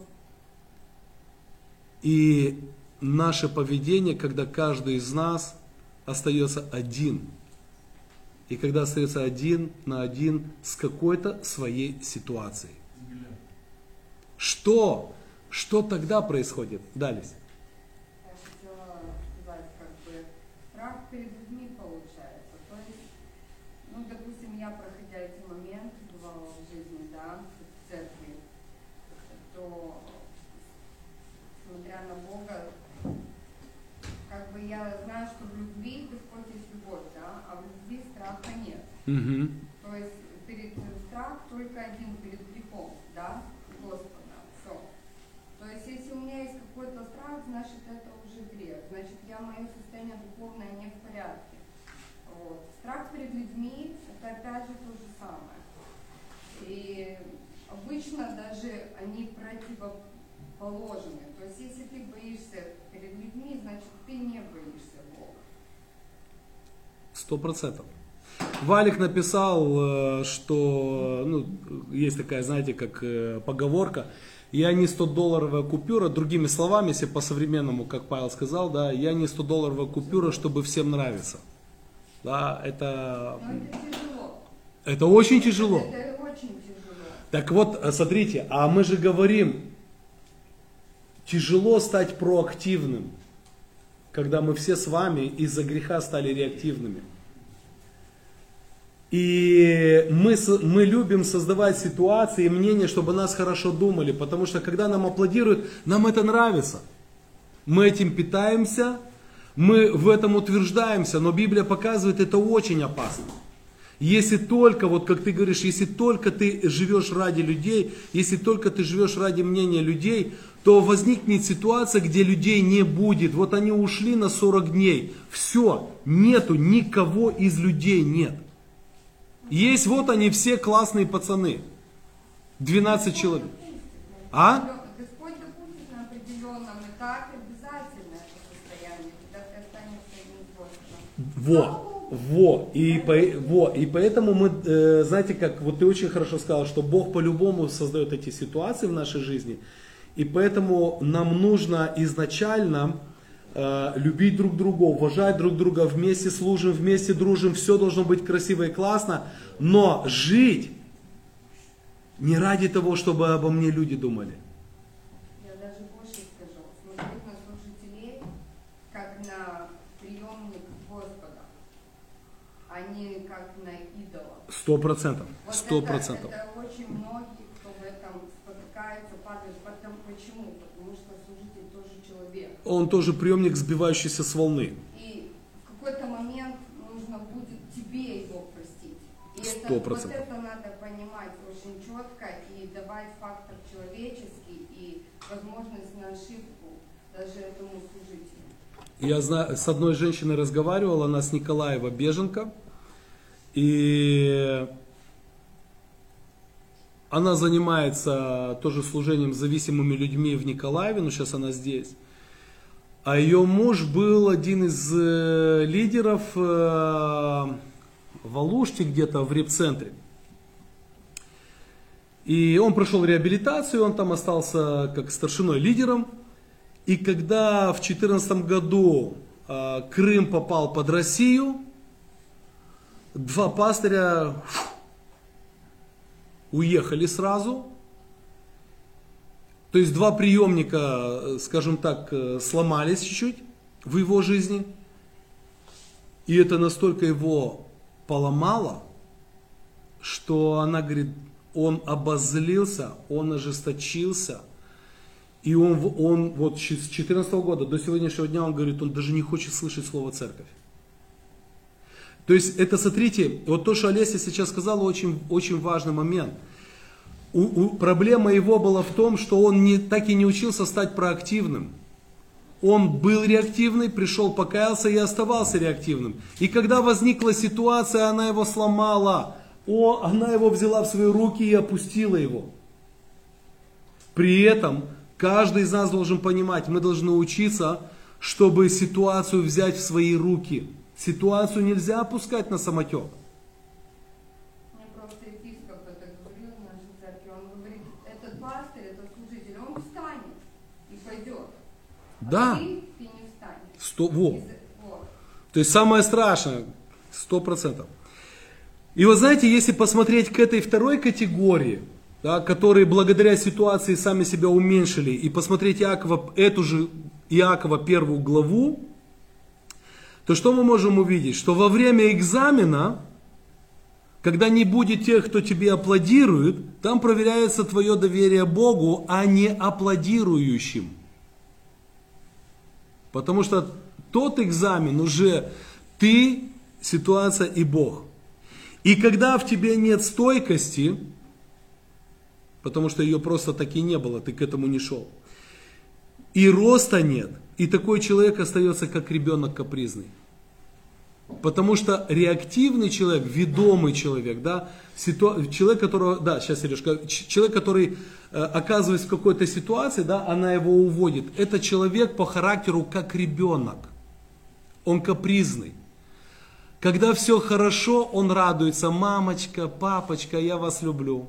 и наше поведение, когда каждый из нас остается один – и когда остается один на один с какой-то своей ситуацией. Что? Что тогда происходит? Дались. Я хотела сказать, как бы, страх перед людьми получается. То есть, ну, допустим, я, проходя эти моменты, бывало в жизни, да, в церкви, то, смотря на Бога, как бы я знаю, что в любви Господь есть любовь, да, а в любви страха нет. Угу. То есть перед страх только один перед грехом, да, Господа, все. То есть если у меня есть какой-то страх, значит это уже грех, значит я мое состояние духовное не в порядке. Вот. Страх перед людьми это опять же то же самое. И обычно даже они противоположны. То есть если ты боишься перед людьми, значит ты не боишься Бога. Сто процентов. Валик написал, э, что ну, есть такая, знаете, как э, поговорка, я не 100-долларовая купюра, другими словами, если по-современному, как Павел сказал, да, я не 100-долларовая купюра, чтобы всем нравиться. Да, это, это очень тяжело. Это очень тяжело. Так вот, э, смотрите, а мы же говорим, тяжело стать проактивным, когда мы все с вами из-за греха стали реактивными. И мы, мы любим создавать ситуации и мнения, чтобы нас хорошо думали, потому что когда нам аплодируют, нам это нравится. Мы этим питаемся, мы в этом утверждаемся, но Библия показывает, это очень опасно. Если только, вот как ты говоришь, если только ты живешь ради людей, если только ты живешь ради мнения людей, то возникнет ситуация, где людей не будет. Вот они ушли на 40 дней. Все, нету, никого из людей нет. Есть вот они все классные пацаны. 12 человек. А? Во, во, и, по, во, и поэтому мы, э, знаете, как, вот ты очень хорошо сказал, что Бог по-любому создает эти ситуации в нашей жизни, и поэтому нам нужно изначально любить друг друга, уважать друг друга, вместе служим, вместе дружим, все должно быть красиво и классно, но жить не ради того, чтобы обо мне люди думали. Я даже больше скажу. Смотреть на служителей, как на приемник Господа, а не как на идола. Сто процентов, сто процентов. Это очень многие, кто в этом спотыкается, падают. Потому, почему? Потому что служитель тоже человек. Он тоже приемник, сбивающийся с волны. И в какой-то момент нужно будет тебе его простить. И это, Сто вот это надо понимать очень четко и давать фактор человеческий и возможность на ошибку даже этому служителю. Я знаю, с одной женщиной разговаривал, она с Николаева беженка. И она занимается тоже служением зависимыми людьми в Николаеве, но сейчас она здесь. А ее муж был один из э, лидеров э, в Алуште где-то в репцентре. И он прошел реабилитацию, он там остался как старшиной лидером. И когда в 2014 году э, Крым попал под Россию, два пастыря фу, уехали сразу. То есть два приемника, э, скажем так, э, сломались чуть-чуть в его жизни. И это настолько его поломало, что она говорит, он обозлился, он ожесточился. И он, он вот с 2014 года до сегодняшнего дня, он говорит, он даже не хочет слышать слово церковь. То есть это, смотрите, вот то, что Олеся сейчас сказала, очень, очень важный момент. У- у- проблема его была в том, что он не, так и не учился стать проактивным. Он был реактивный, пришел, покаялся и оставался реактивным. И когда возникла ситуация, она его сломала. О, она его взяла в свои руки и опустила его. При этом каждый из нас должен понимать, мы должны учиться, чтобы ситуацию взять в свои руки. Ситуацию нельзя опускать на самотек. Мне просто епископ это говорил в нашей церкви. Он говорит, этот пастырь, этот служитель, он встанет и пойдет. А Да. ты, ты не встанешь. Сто, во. Вот. То есть самое страшное, сто процентов. И вы знаете, если посмотреть к этой второй категории, да, которые благодаря ситуации сами себя уменьшили, и посмотреть Иакова, эту же Иакова первую главу, то что мы можем увидеть? Что во время экзамена, когда не будет тех, кто тебе аплодирует, там проверяется твое доверие Богу, а не аплодирующим. Потому что тот экзамен уже ты, ситуация и Бог. И когда в тебе нет стойкости, потому что ее просто таки не было, ты к этому не шел, и роста нет, и такой человек остается как ребенок капризный. Потому что реактивный человек, ведомый человек, да, ситу... человек, которого, да, сейчас, Сережка, человек, который э, оказывается в какой-то ситуации, да, она его уводит. Это человек по характеру как ребенок. Он капризный. Когда все хорошо, он радуется, мамочка, папочка, я вас люблю.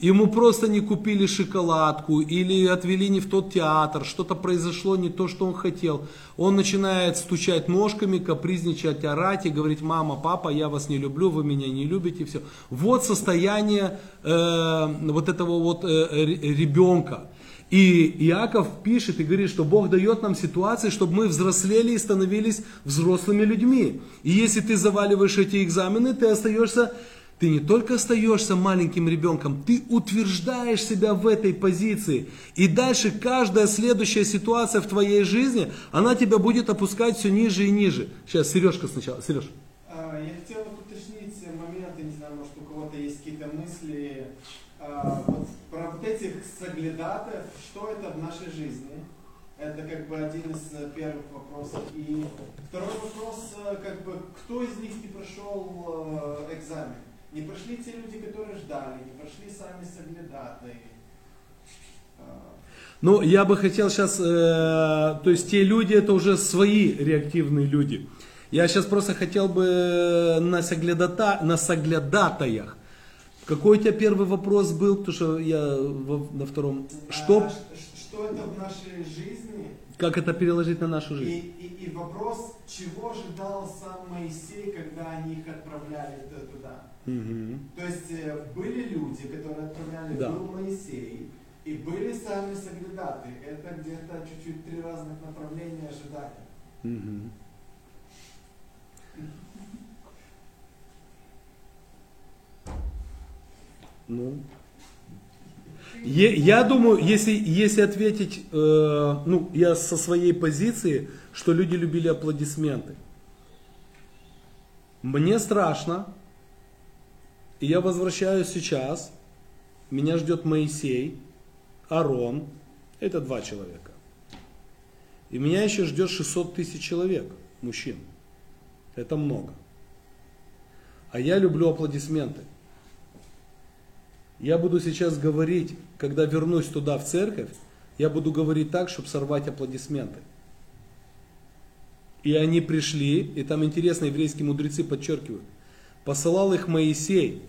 Ему просто не купили шоколадку или отвели не в тот театр, что-то произошло не то, что он хотел. Он начинает стучать ножками, капризничать, орать и говорить, мама, папа, я вас не люблю, вы меня не любите, все. Вот состояние э, вот этого вот э, ре- ребенка. И Иаков пишет и говорит, что Бог дает нам ситуации, чтобы мы взрослели и становились взрослыми людьми. И если ты заваливаешь эти экзамены, ты остаешься, ты не только остаешься маленьким ребенком, ты утверждаешь себя в этой позиции. И дальше каждая следующая ситуация в твоей жизни, она тебя будет опускать все ниже и ниже. Сейчас, Сережка сначала. Сереж. А, Я хотел уточнить, кого-то есть какие-то мысли а, вот, про вот этих соглядатаев, что это в нашей жизни. Это как бы один из э, первых вопросов. И второй вопрос, э, как бы, кто из них не прошел э, экзамен? Не прошли те люди, которые ждали, не прошли сами соглядатые. А, Ну, я бы хотел сейчас, то есть те люди, это уже свои реактивные люди. Я сейчас просто хотел бы на, соглядата, на соглядатаях. Какой у тебя первый вопрос был, потому что я во- на втором. Что, а, что это в нашей жизни? как это переложить на нашу И, жизнь? и, и вопрос, чего ожидал сам Моисей, когда они их отправляли туда? Мгм. То есть э, были люди, которые отправляли, Да. был Моисей, и были сами соглядаты. Это где-то чуть-чуть три разных направления ожидания. Мгм. Ну, Е- я думаю, если, если ответить, э, ну, я со своей позиции, что люди любили аплодисменты. Мне страшно, и я возвращаюсь сейчас, меня ждет Моисей, Арон, это два человека. И меня еще ждет 600 тысяч человек, мужчин. Это много. А я люблю аплодисменты. Я буду сейчас говорить, когда вернусь туда в церковь, я буду говорить так, чтобы сорвать аплодисменты. И они пришли, и там интересно, еврейские мудрецы подчеркивают, посылал их Моисей,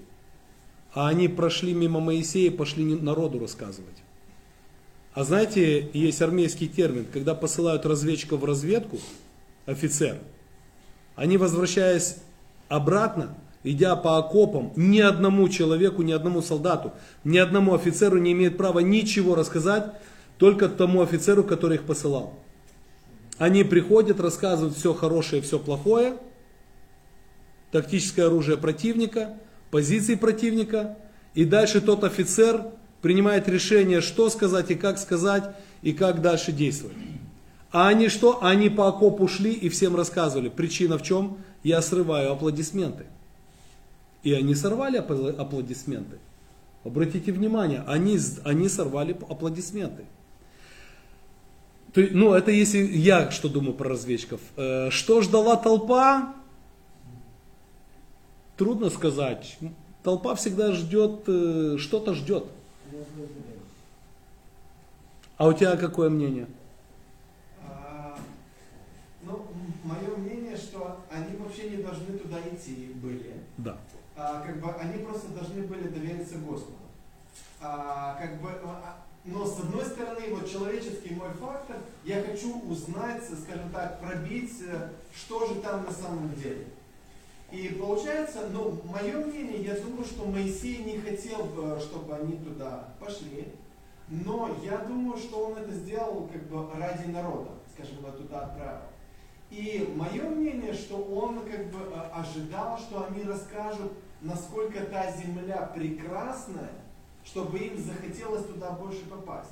а они прошли мимо Моисея и пошли народу рассказывать. А знаете, есть армейский термин, когда посылают разведчиков в разведку, офицер, они, возвращаясь обратно, идя по окопам, ни одному человеку, ни одному солдату, ни одному офицеру не имеет права ничего рассказать, только тому офицеру, который их посылал. Они приходят, рассказывают все хорошее, все плохое, тактическое оружие противника, позиции противника, и дальше тот офицер принимает решение, что сказать и как сказать, и как дальше действовать. А они что? Они по окопу шли и всем рассказывали. Причина в чем? Я срываю аплодисменты. И они сорвали апл- аплодисменты. Обратите внимание, они, они сорвали аплодисменты. То ну, это если я что думаю про разведчиков. Э, Что ждала толпа? Трудно сказать. Толпа всегда ждет, э, что-то ждет. А у тебя какое мнение? А, ну, мое мнение, что они вообще не должны туда идти были. Да. А, как бы они просто должны были довериться Господу. А, как бы, а, но с одной стороны, вот человеческий мой фактор, я хочу узнать, скажем так, пробить, э, что же там на самом деле. И получается, ну, мое мнение, я думаю, что Моисей не хотел, бы, чтобы они туда пошли, но я думаю, что он это сделал как бы ради народа, скажем, его туда отправил. И мое мнение, что он как бы э, ожидал, что они расскажут, насколько та земля прекрасная, чтобы им захотелось туда больше попасть.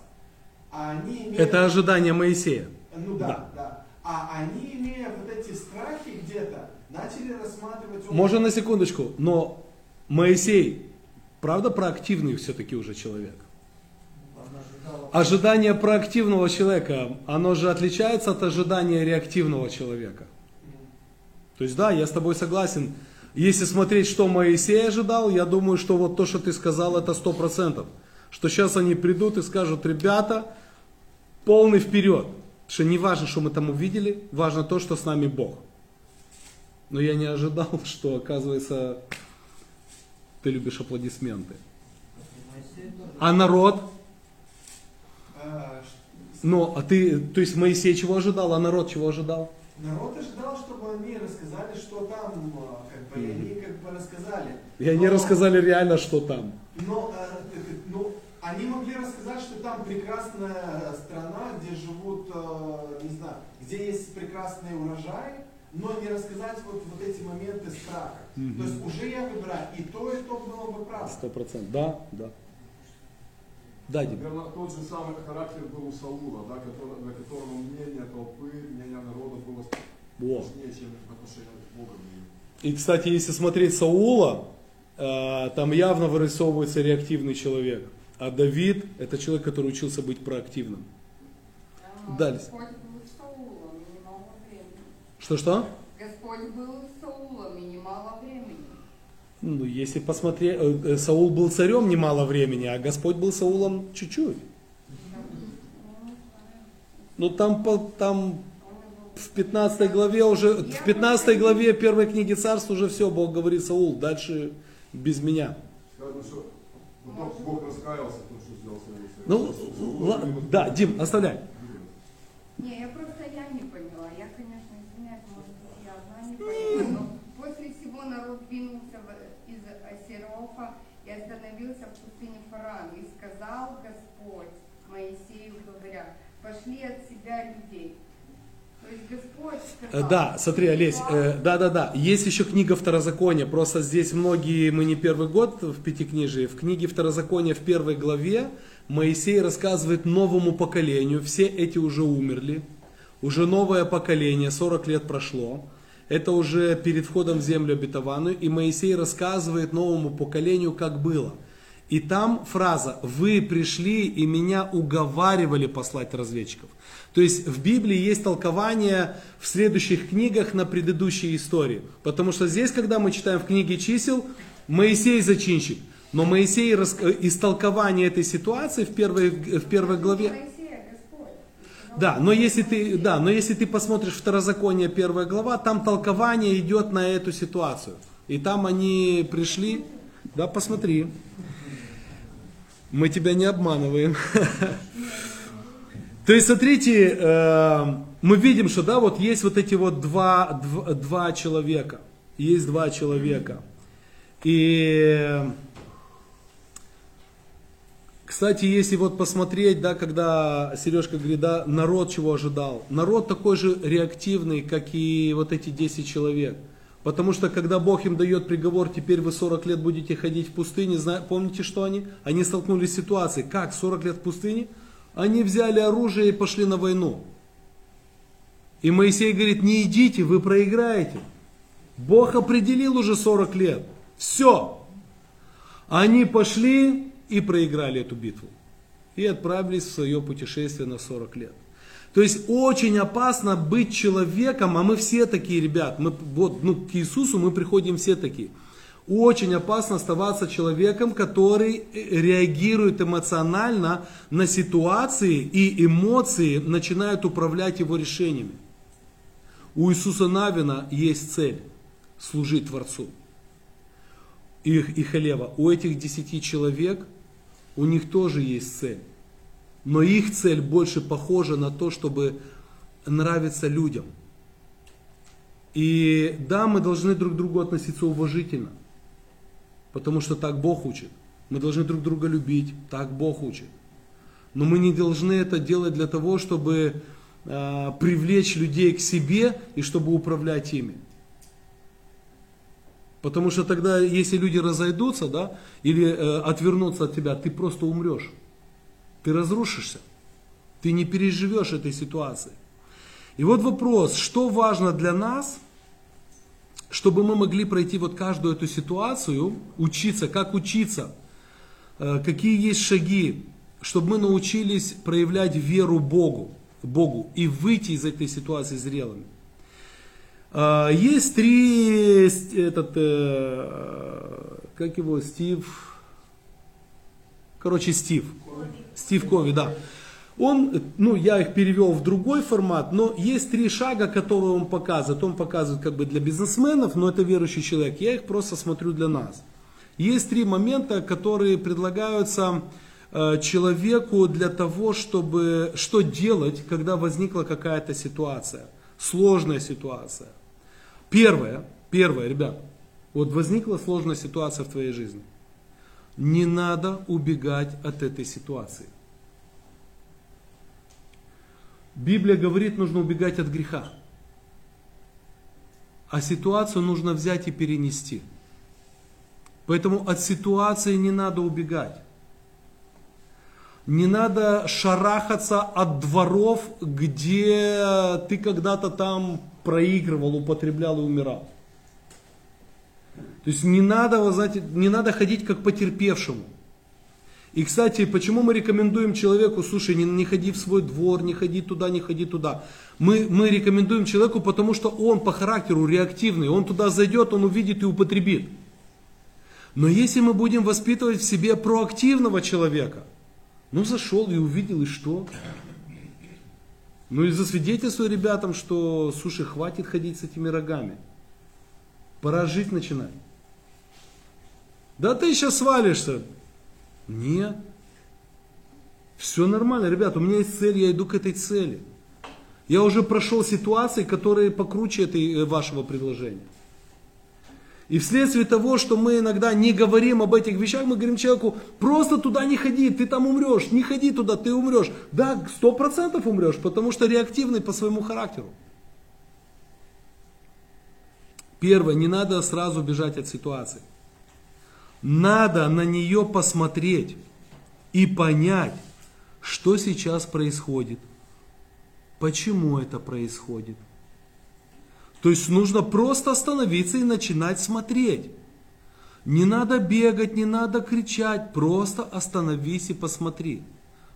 А они имеют... Это ожидание Моисея. Ну да, Да. да. А они, имея вот эти страхи где-то, начали рассматривать... Можно на секундочку, но Моисей, правда, проактивный все-таки уже человек? Ожидание проактивного человека, оно же отличается от ожидания реактивного человека. То есть да, я с тобой согласен. Если смотреть, что Моисей ожидал, я думаю, что вот то, что ты сказал, это сто процентов. Что сейчас они придут и скажут, ребята, полный вперед. Что не важно, что мы там увидели, важно то, что с нами Бог. Но я не ожидал, что оказывается ты любишь аплодисменты. А народ? Ну, а ты, то есть Моисей чего ожидал, а народ чего ожидал? Народ ожидал, чтобы они рассказали, что там, а, как бы, и они как бы рассказали. И они Но- рассказали реально, что там. Но, э, э, ну, они могли рассказать, что там прекрасная страна, где живут, э, не знаю, где есть прекрасный урожай, но не рассказать вот, вот эти моменты страха. Мгм. То есть уже я выбираю, и то, и то было бы правда. Сто процентов. Да, да. Да. Наверное, тот же самый характер был у Саула, да, который, для которого мнение толпы, мнение народа было Во. важнее, чем отношение к Богу. И, кстати, если смотреть Саула, э, там явно вырисовывается реактивный человек. А Давид это человек, который учился быть проактивным. А, Дальше. Господь был с Саулом, и немало времени. Что-что? Господь был с Саулом, и немало времени. Ну, если посмотреть, э, э, Саул был царем немало времени, а Господь был Саулом чуть-чуть. Ну там, по- там в 15 главе уже, в 15 главе первой книги царств уже все, Бог говорит Саул, дальше без меня. Что потом Бог раскаялся что сделал. Ну, да, Дим, оставляй. Не, я просто я не поняла. Я, конечно, извиняюсь, может быть, я одна не поняла, но после всего народ двинулся из Асерофа и остановился в пустыне Фаран. И сказал Господь Моисею, говоря, пошли от себя людей. То есть Господь Э, сказал, Да, смотри, Олесь, э, да-да-да, есть еще книга Второзакония, просто здесь многие, мы не первый год в Пятикнижии, в книге Второзакония в первой главе Моисей рассказывает новому поколению, все эти уже умерли, уже новое поколение, 40 лет прошло, это уже перед входом в землю обетованную, и Моисей рассказывает новому поколению, как было. И там фраза «Вы пришли и меня уговаривали послать разведчиков». То есть в Библии есть толкование в следующих книгах на предыдущие истории. Потому что здесь, когда мы читаем в книге чисел, Моисей зачинщик. Но Моисей рас- э, из толкования этой ситуации в первой, в первой главе... Да, но если ты, да, но если ты посмотришь Второзаконие, первая глава, там толкование идет на эту ситуацию. И там они пришли, да, посмотри. Мы тебя не обманываем. То есть, смотрите, э, мы видим, что, да, вот есть вот эти вот два, дв- два человека. Есть два человека. И кстати, если вот посмотреть, да, когда Сережка говорит, да, народ чего ожидал. Народ такой же реактивный, как и вот эти 10 человек. Потому что когда Бог им дает приговор, теперь вы 40 лет будете ходить в пустыне, помните, что они? Они столкнулись с ситуацией, как 40 лет в пустыне? Они взяли оружие и пошли на войну. И Моисей говорит, не идите, вы проиграете. Бог определил уже 40 лет. Все. Они пошли и проиграли эту битву. И отправились в свое путешествие на 40 лет. То есть очень опасно быть человеком, а мы все такие, ребят, мы, вот, ну, к Иисусу мы приходим все такие. Очень опасно оставаться человеком, который э, реагирует эмоционально на ситуации и эмоции начинают управлять его решениями. У Иисуса Навина есть цель – служить Творцу. И, и Халева, у этих десяти человек, у них тоже есть цель. Но их цель больше похожа на то, чтобы нравиться людям. И да, мы должны друг к другу относиться уважительно, потому что так Бог учит. Мы должны друг друга любить, так Бог учит. Но мы не должны это делать для того, чтобы э, привлечь людей к себе и чтобы управлять ими. Потому что тогда, если люди разойдутся, да, или э, отвернутся от тебя, ты просто умрешь. Ты разрушишься. Ты не переживешь этой ситуации. И вот вопрос, что важно для нас, чтобы мы могли пройти вот каждую эту ситуацию, учиться, как учиться, э, какие есть шаги, чтобы мы научились проявлять веру Богу, Богу и выйти из этой ситуации зрелыми. А, Есть три, этот, э, как его, Стив, короче, Стив, Стив Кови, да. Он, ну, я их перевел в другой формат, но есть три шага, которые он показывает. Он показывает как бы для бизнесменов, но это верующий человек. Я их просто смотрю для нас. Есть три момента, которые предлагаются э, человеку для того, чтобы что делать, когда возникла какая-то ситуация, сложная ситуация. Первое, первое, ребят, вот возникла сложная ситуация в твоей жизни. Не надо убегать от этой ситуации. Библия говорит, нужно убегать от греха. А ситуацию нужно взять и перенести. Поэтому от ситуации не надо убегать. Не надо шарахаться от дворов, где ты когда-то там проигрывал, употреблял и умирал. То есть не надо, знаете, не надо ходить как потерпевшему. И, кстати, почему мы рекомендуем человеку, слушай, не, не ходи в свой двор, не ходи туда, не ходи туда. Мы, мы рекомендуем человеку, потому что он по характеру реактивный, он туда зайдет, он увидит и употребит. Но если мы будем воспитывать в себе проактивного человека, ну зашел и увидел, и что? Ну и засвидетельствуй ребятам, что, слушай, хватит ходить с этими рогами. Пора жить начинать. Да ты сейчас свалишься. Нет. Все нормально, ребят, у меня есть цель, я иду к этой цели. Я уже прошел ситуации, которые покруче этой э, вашего предложения. И вследствие того, что мы иногда не говорим об этих вещах, мы говорим человеку, просто туда не ходи, ты там умрешь, не ходи туда, ты умрешь. Да, сто процентов умрешь, потому что реактивный по своему характеру. Первое, не надо сразу бежать от ситуации. Надо на нее посмотреть и понять, что сейчас происходит, почему это происходит. То есть нужно просто остановиться и начинать смотреть. Не надо бегать, не надо кричать, просто остановись и посмотри,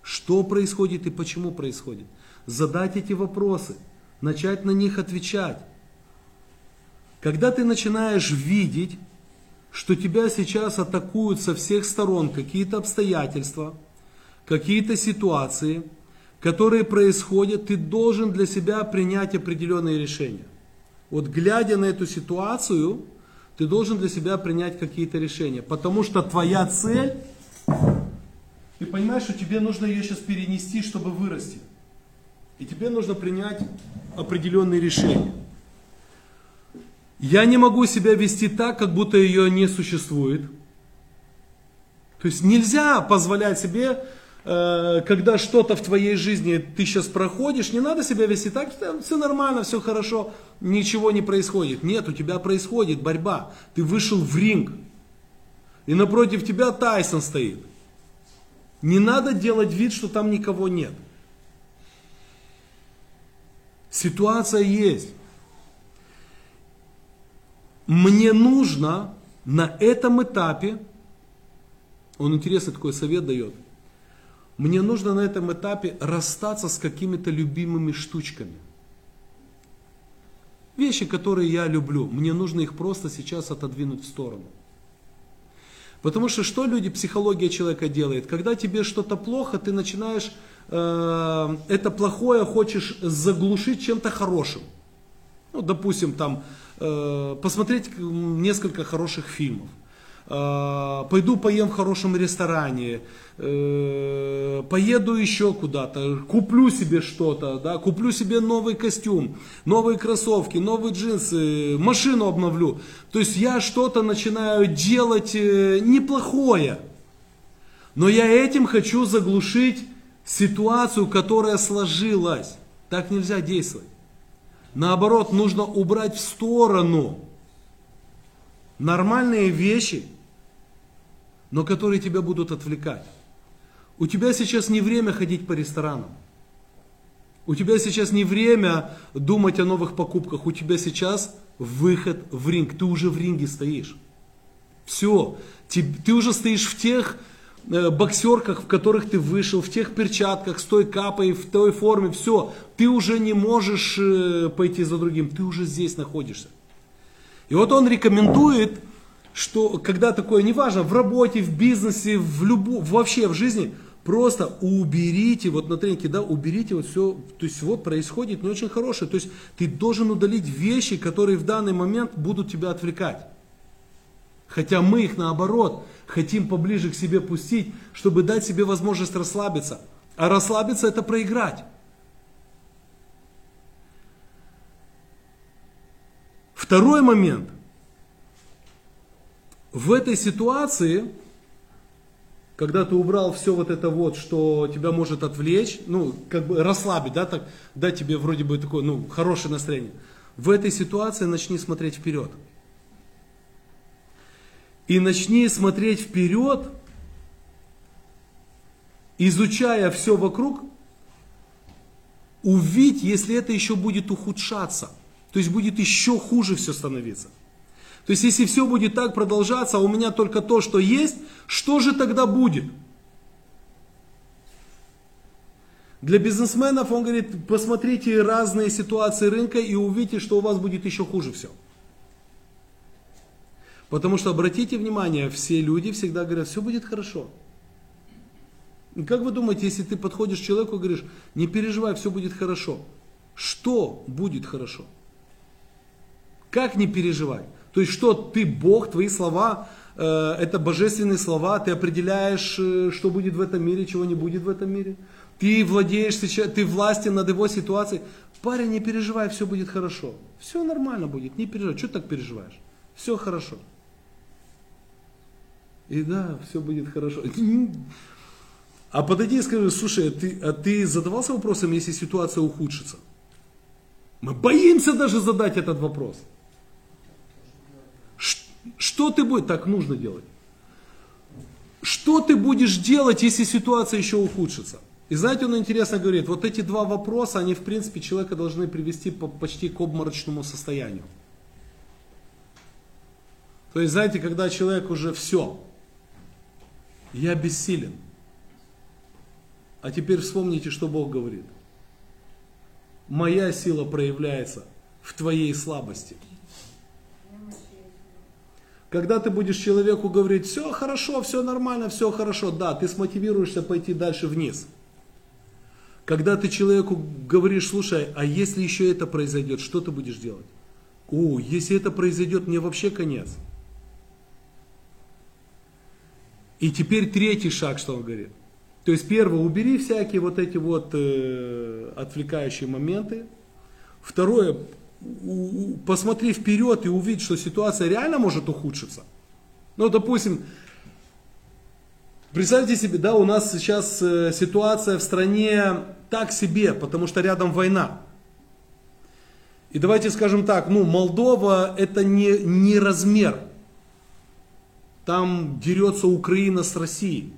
что происходит и почему происходит. Задать эти вопросы, начать на них отвечать. Когда ты начинаешь видеть, что тебя сейчас атакуют со всех сторон какие-то обстоятельства, какие-то ситуации, которые происходят, ты должен для себя принять определенные решения. Вот глядя на эту ситуацию, ты должен для себя принять какие-то решения. Потому что твоя цель, ты понимаешь, что тебе нужно ее сейчас перенести, чтобы вырасти. И тебе нужно принять определенные решения. Я не могу себя вести так, как будто ее не существует. То есть нельзя позволять себе когда что-то в твоей жизни ты сейчас проходишь, не надо себя вести так, все нормально, все хорошо, ничего не происходит. Нет, у тебя происходит борьба. Ты вышел в ринг, и напротив тебя Тайсон стоит. Не надо делать вид, что там никого нет. Ситуация есть. Мне нужно на этом этапе, он интересный такой совет дает, мне нужно на этом этапе расстаться с какими-то любимыми штучками. Вещи, которые я люблю, мне нужно их просто сейчас отодвинуть в сторону. Потому что что люди, психология человека делает? Когда тебе что-то плохо, ты начинаешь э, это плохое хочешь заглушить чем-то хорошим. Ну, допустим, там э, посмотреть несколько хороших фильмов. Э, пойду поем в хорошем ресторане, э, поеду еще куда-то, куплю себе что-то, да, куплю себе новый костюм, новые кроссовки, новые джинсы, машину обновлю. То есть я что-то начинаю делать э, неплохое, но я этим хочу заглушить ситуацию, которая сложилась. Так нельзя действовать. Наоборот, нужно убрать в сторону нормальные вещи, но которые тебя будут отвлекать. У тебя сейчас не время ходить по ресторанам. У тебя сейчас не время думать о новых покупках. У тебя сейчас выход в ринг. Ты уже в ринге стоишь. Все. Ты, ты уже стоишь в тех э, боксерках, в которых ты вышел, в тех перчатках, с той капой, в той форме. Все. Ты уже не можешь э, пойти за другим. Ты уже здесь находишься. И вот он рекомендует что когда такое, неважно, в работе, в бизнесе, в любу, вообще в жизни, просто уберите, вот на тренинге, да, уберите вот все, то есть вот происходит не очень хорошее, то есть ты должен удалить вещи, которые в данный момент будут тебя отвлекать. Хотя мы их наоборот хотим поближе к себе пустить, чтобы дать себе возможность расслабиться. А расслабиться это проиграть. Второй момент – в этой ситуации, когда ты убрал все вот это вот, что тебя может отвлечь, ну, как бы расслабить, да, так, дать тебе вроде бы такое, ну, хорошее настроение. В этой ситуации начни смотреть вперед. И начни смотреть вперед, изучая все вокруг, увидь, если это еще будет ухудшаться. То есть будет еще хуже все становиться. То есть, если все будет так продолжаться, а у меня только то, что есть, что же тогда будет? Для бизнесменов он говорит, посмотрите разные ситуации рынка и увидите, что у вас будет еще хуже все. Потому что, обратите внимание, все люди всегда говорят, все будет хорошо. И как вы думаете, если ты подходишь к человеку и говоришь, не переживай, все будет хорошо. Что будет хорошо? Как не переживай? То есть что, ты Бог, твои слова, э, это божественные слова, ты определяешь, э, что будет в этом мире, чего не будет в этом мире. Ты владеешь сейчас, ты властен над его ситуацией. Парень, не переживай, все будет хорошо. Все нормально будет, не переживай. Что ты так переживаешь? Все хорошо. И да, все будет хорошо. А подойди и скажи, слушай, а ты, а ты задавался вопросом, если ситуация ухудшится? Мы боимся даже задать этот вопрос. Что ты будешь, так нужно делать. Что ты будешь делать, если ситуация еще ухудшится? И знаете, он интересно говорит, вот эти два вопроса, они в принципе человека должны привести почти к обморочному состоянию. То есть, знаете, когда человек уже все, я бессилен. А теперь вспомните, что Бог говорит. Моя сила проявляется в твоей слабости. Когда ты будешь человеку говорить, все хорошо, все нормально, все хорошо, да, ты смотивируешься пойти дальше вниз. Когда ты человеку говоришь, слушай, а если еще это произойдет, что ты будешь делать? О, если это произойдет, мне вообще конец. И теперь третий шаг, что он говорит. То есть первое, убери всякие вот эти вот э, отвлекающие моменты. Второе, посмотри вперед и увидь, что ситуация реально может ухудшиться. Ну, допустим, представьте себе, да, у нас сейчас э, ситуация в стране так себе, потому что рядом война. И давайте скажем так, ну, Молдова это не, не размер. Там дерется Украина с Россией.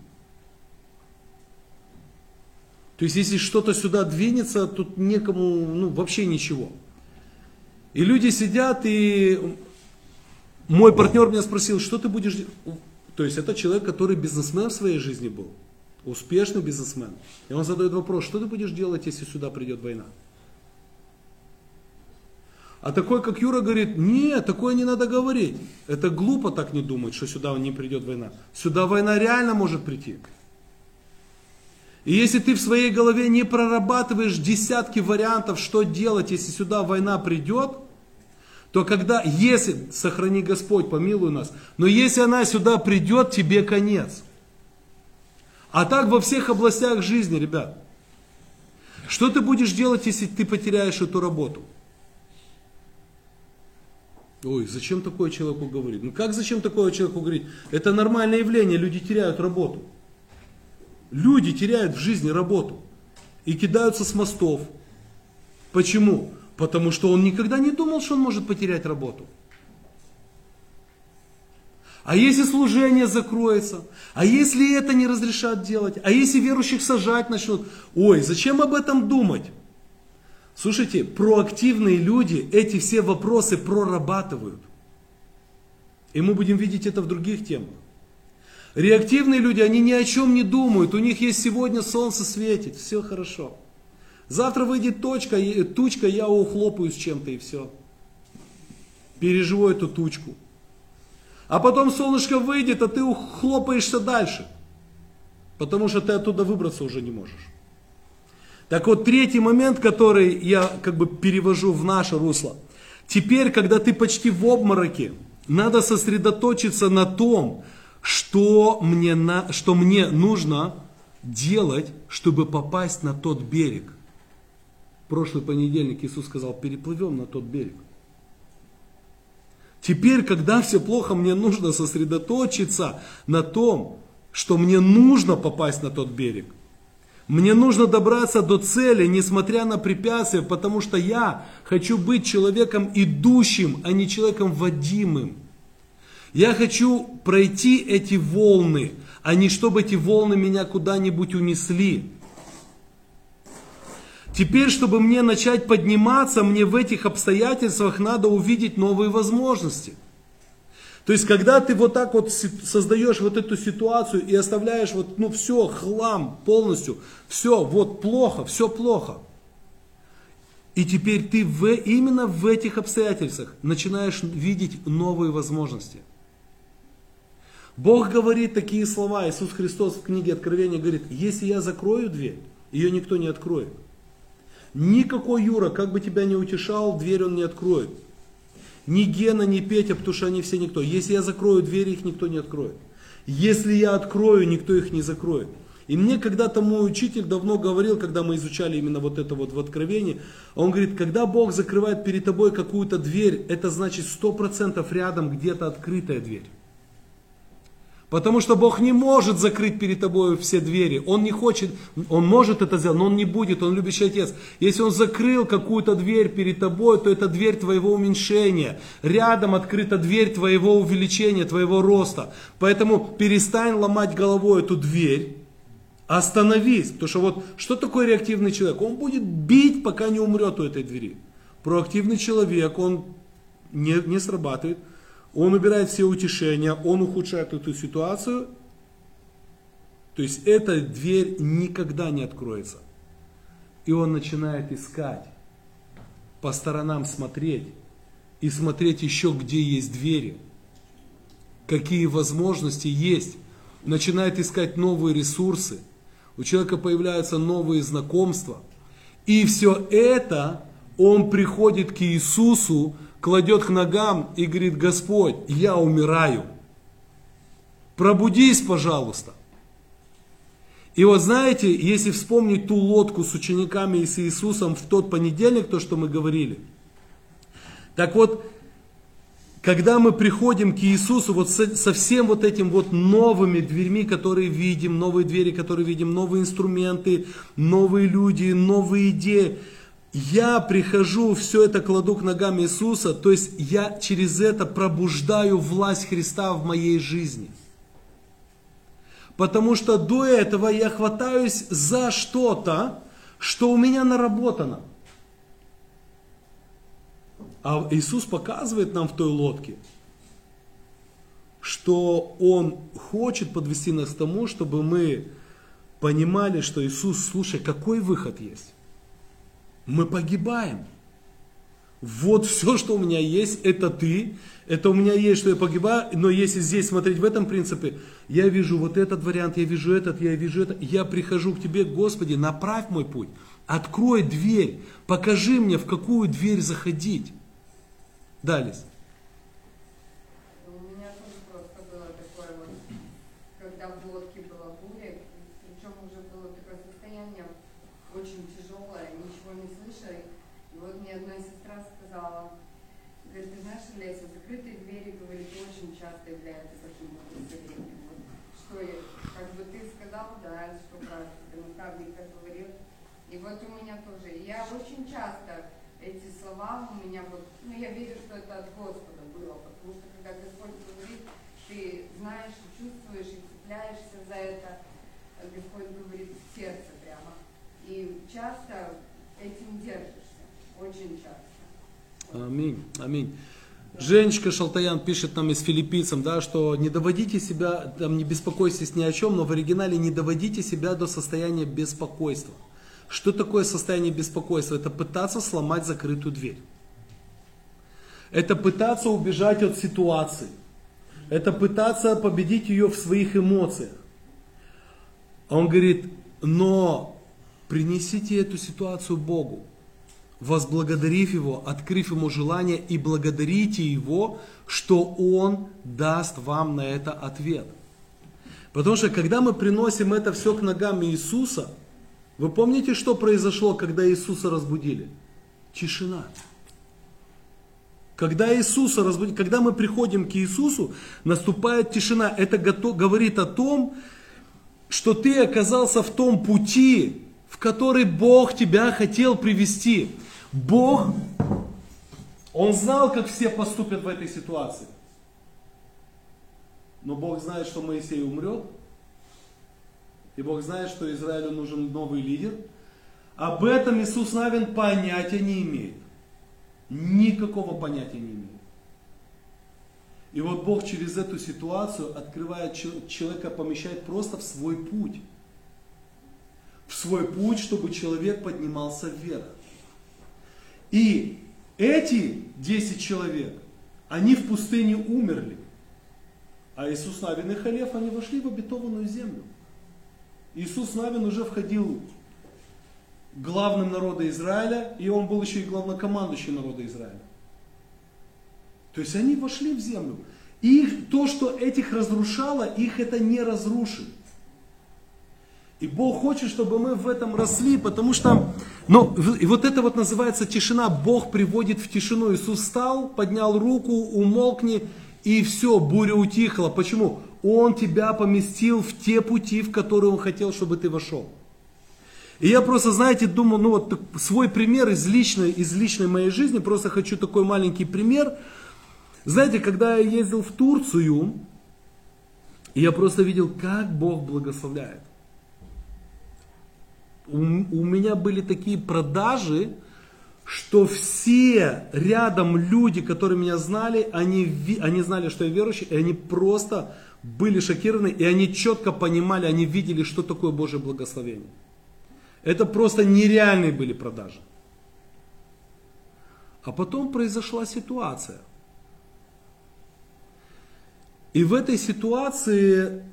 То есть, если что-то сюда двинется, тут некому, ну, вообще ничего. И люди сидят, и мой партнер меня спросил, что ты будешь делать? То есть, это человек, который бизнесмен в своей жизни был. Успешный бизнесмен. И он задает вопрос, что ты будешь делать, если сюда придет война? А такой, как Юра, говорит, нет, такое не надо говорить. Это глупо так не думать, что сюда не придет война. Сюда война реально может прийти. И если ты в своей голове не прорабатываешь десятки вариантов, что делать, если сюда война придет, то когда, если, сохрани Господь, помилуй нас, но если она сюда придет, тебе конец. А так во всех областях жизни, ребят. Что ты будешь делать, если ты потеряешь эту работу? Ой, зачем такое человеку говорить? Ну как зачем такое человеку говорить? Это нормальное явление, люди теряют работу. Люди теряют в жизни работу и кидаются с мостов. Почему? Потому что он никогда не думал, что он может потерять работу. А если служение закроется? А если это не разрешат делать? А если верующих сажать начнут? Ой, зачем об этом думать? Слушайте, проактивные люди эти все вопросы прорабатывают. И мы будем видеть это в других темах. Реактивные люди, они ни о чем не думают. У них есть сегодня солнце светит, все хорошо. Завтра выйдет точка, тучка, я ухлопаю с чем-то и все. Переживу эту тучку. А потом солнышко выйдет, а ты ухлопаешься дальше. Потому что ты оттуда выбраться уже не можешь. Так вот, третий момент, который я как бы перевожу в наше русло. Теперь, когда ты почти в обмороке, надо сосредоточиться на том, что мне, на, что мне нужно делать, чтобы попасть на тот берег. Прошлый понедельник Иисус сказал, переплывем на тот берег. Теперь, когда все плохо, мне нужно сосредоточиться на том, что мне нужно попасть на тот берег. Мне нужно добраться до цели, несмотря на препятствия, потому что я хочу быть человеком идущим, а не человеком водимым. Я хочу пройти эти волны, а не чтобы эти волны меня куда-нибудь унесли. Теперь, чтобы мне начать подниматься, мне в этих обстоятельствах надо увидеть новые возможности. То есть, когда ты вот так вот создаешь вот эту ситуацию и оставляешь вот, ну все, хлам полностью, все, вот плохо, все плохо. И теперь ты в, именно в этих обстоятельствах начинаешь видеть новые возможности. Бог говорит такие слова, Иисус Христос в книге Откровения говорит, если я закрою дверь, ее никто не откроет. Никакой Юра, как бы тебя не утешал, дверь он не откроет. Ни Гена, ни Петя, потому что они все никто. Если я закрою двери, их никто не откроет. Если я открою, никто их не закроет. И мне когда-то мой учитель давно говорил, когда мы изучали именно вот это вот в Откровении, он говорит, когда Бог закрывает перед тобой какую-то дверь, это значит сто процентов рядом где-то открытая дверь. Потому что Бог не может закрыть перед тобой все двери. Он не хочет, Он может это сделать, но Он не будет, Он любящий Отец. Если Он закрыл какую-то дверь перед тобой, то это дверь твоего уменьшения. Рядом открыта дверь твоего увеличения, твоего роста. Поэтому перестань ломать головой эту дверь. Остановись. Потому что вот что такое реактивный человек? Он будет бить, пока не умрет у этой двери. Проактивный человек, он не, не срабатывает. Он убирает все утешения, он ухудшает эту ситуацию. То есть эта дверь никогда не откроется. И он начинает искать, по сторонам смотреть и смотреть еще, где есть двери, какие возможности есть. Начинает искать новые ресурсы. У человека появляются новые знакомства. И все это он приходит к Иисусу, кладет к ногам и говорит, Господь, я умираю. Пробудись, пожалуйста. И вот знаете, если вспомнить ту лодку с учениками и с Иисусом в тот понедельник, то, что мы говорили. Так вот, когда мы приходим к Иисусу вот со, со всем вот этим вот новыми дверьми, которые видим, новые двери, которые видим, новые инструменты, новые люди, новые идеи, я прихожу, все это кладу к ногам Иисуса, то есть я через это пробуждаю власть Христа в моей жизни. Потому что до этого я хватаюсь за что-то, что у меня наработано. А Иисус показывает нам в той лодке, что Он хочет подвести нас к тому, чтобы мы понимали, что Иисус, слушай, какой выход есть? Мы погибаем. Вот все, что у меня есть, это ты. Это у меня есть, что я погибаю. Но если здесь смотреть в этом принципе, я вижу вот этот вариант, я вижу этот, я вижу это. Я прихожу к тебе, Господи, направь мой путь. Открой дверь. Покажи мне, в какую дверь заходить. Далее. У меня тоже просто было такое вот, когда в лодке была буря, причем уже было такое состояние очень тяжелое, ничего не слыша. И вот мне одна сестра сказала, говорит, ты знаешь, Леся, закрытые двери, говорит, очень часто являются таким вот удостоверением. Вот, что я, как бы ты сказал, да, что правда, ты наставник так говорил. И вот у меня тоже. И Я очень часто эти слова у меня вот, ну я верю, что это от Господа было, потому что когда Господь говорит, ты знаешь, и чувствуешь, и цепляешься за это, Господь говорит в сердце прямо. И часто этим держишься, очень часто. Аминь, аминь. Женечка Шалтаян пишет нам из филиппийцам, да, что не доводите себя, там, не беспокойтесь ни о чем, но в оригинале не доводите себя до состояния беспокойства. Что такое состояние беспокойства? Это пытаться сломать закрытую дверь. Это пытаться убежать от ситуации. Это пытаться победить ее в своих эмоциях. А он говорит, но принесите эту ситуацию Богу, возблагодарив Его, открыв Ему желание и благодарите Его, что Он даст вам на это ответ. Потому что когда мы приносим это все к ногам Иисуса, вы помните, что произошло, когда Иисуса разбудили? Тишина. Когда Иисуса разбудили, когда мы приходим к Иисусу, наступает тишина. Это говорит о том, что ты оказался в том пути, в который Бог тебя хотел привести. Бог, Он знал, как все поступят в этой ситуации. Но Бог знает, что Моисей умрет. И Бог знает, что Израилю нужен новый лидер. Об этом Иисус Навин понятия не имеет. Никакого понятия не имеет. И вот Бог через эту ситуацию открывает чел- человека, помещает просто в свой путь. В свой путь, чтобы человек поднимался вверх. И эти 10 человек, они в пустыне умерли. А Иисус Навин и Халев, они вошли в обетованную землю. Иисус Навин уже входил главным народа Израиля, и он был еще и главнокомандующим народа Израиля. То есть они вошли в землю. И то, что этих разрушало, их это не разрушит. И Бог хочет, чтобы мы в этом росли, потому что, ну, и вот это вот называется тишина. Бог приводит в тишину. Иисус встал, поднял руку, умолкни, и все, буря утихла. Почему? Он тебя поместил в те пути, в которые Он хотел, чтобы ты вошел. И я просто, знаете, думал, ну вот свой пример из личной, из личной моей жизни, просто хочу такой маленький пример. Знаете, когда я ездил в Турцию, я просто видел, как Бог благословляет. У, у меня были такие продажи, что все рядом люди, которые меня знали, они, они знали, что я верующий, и они просто были шокированы, и они четко понимали, они видели, что такое Божье благословение. Это просто нереальные были продажи. А потом произошла ситуация. И в этой ситуации,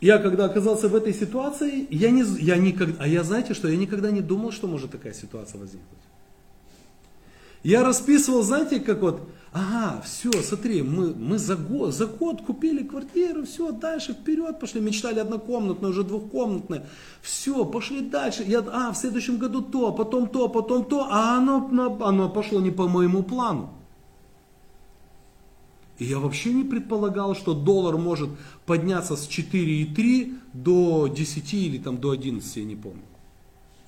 я когда оказался в этой ситуации, я не, я никогда, а я знаете что, я никогда не думал, что может такая ситуация возникнуть. Я расписывал, знаете, как вот, ага, все, смотри, мы, мы за, год, за год купили квартиру, все, дальше вперед пошли, мечтали однокомнатную, уже двухкомнатная, все, пошли дальше, я, а, в следующем году то, потом то, потом то, а оно, оно пошло не по моему плану. И я вообще не предполагал, что доллар может подняться с 4,3 до 10 или там до 11, я не помню.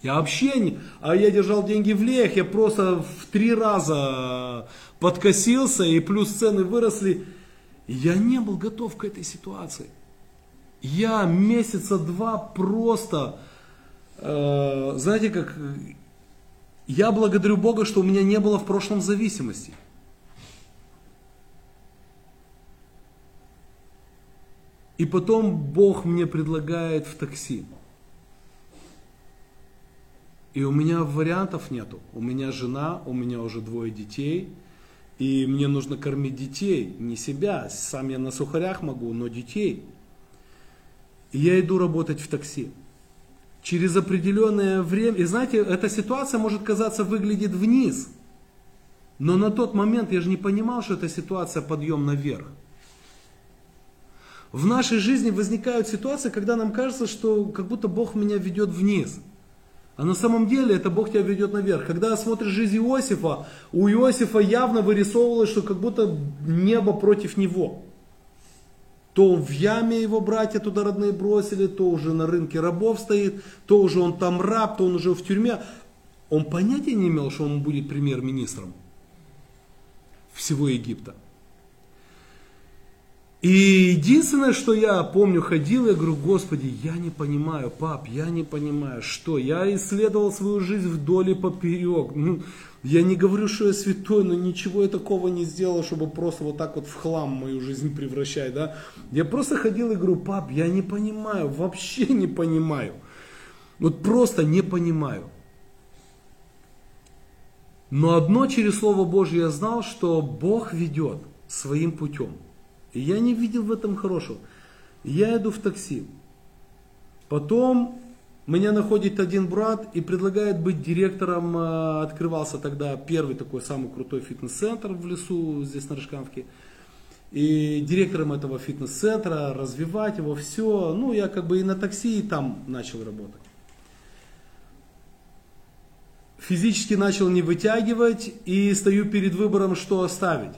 Я вообще не... А я держал деньги в леях, я просто в три раза подкосился, и плюс цены выросли. Я не был готов к этой ситуации. Я месяца два просто, э, знаете как, я благодарю Бога, что у меня не было в прошлом зависимости. И потом Бог мне предлагает в такси. И у меня вариантов нету. У меня жена, у меня уже двое детей. И мне нужно кормить детей, не себя. Сам я на сухарях могу, но детей. И я иду работать в такси. Через определенное время, и знаете, эта ситуация может казаться выглядит вниз. Но на тот момент я же не понимал, что эта ситуация подъем наверх. В нашей жизни возникают ситуации, когда нам кажется, что как будто Бог меня ведет вниз. А на самом деле это Бог тебя ведет наверх. Когда смотришь жизнь Иосифа, у Иосифа явно вырисовывалось, что как будто небо против него. То в яме его братья туда родные бросили, то уже на рынке рабов стоит, то уже он там раб, то он уже в тюрьме. Он понятия не имел, что он будет премьер-министром всего Египта. И единственное, что я помню, ходил, я говорю, Господи, я не понимаю, пап, я не понимаю, что? Я исследовал свою жизнь вдоль и поперек. Ну, я не говорю, что я святой, но ничего я такого не сделал, чтобы просто вот так вот в хлам мою жизнь превращать, да. Я просто ходил и говорю, пап, я не понимаю, вообще не понимаю. Вот просто не понимаю. Но одно через Слово Божье я знал, что Бог ведет своим путем. И я не видел в этом хорошего. Я иду в такси. Потом меня находит один брат и предлагает быть директором, э, открывался тогда первый такой самый крутой фитнес-центр в лесу, здесь на Рыжкамске. И директором этого фитнес-центра, развивать его, все. Ну, я как бы и на такси, и там начал работать. Физически начал не вытягивать и стою перед выбором, что оставить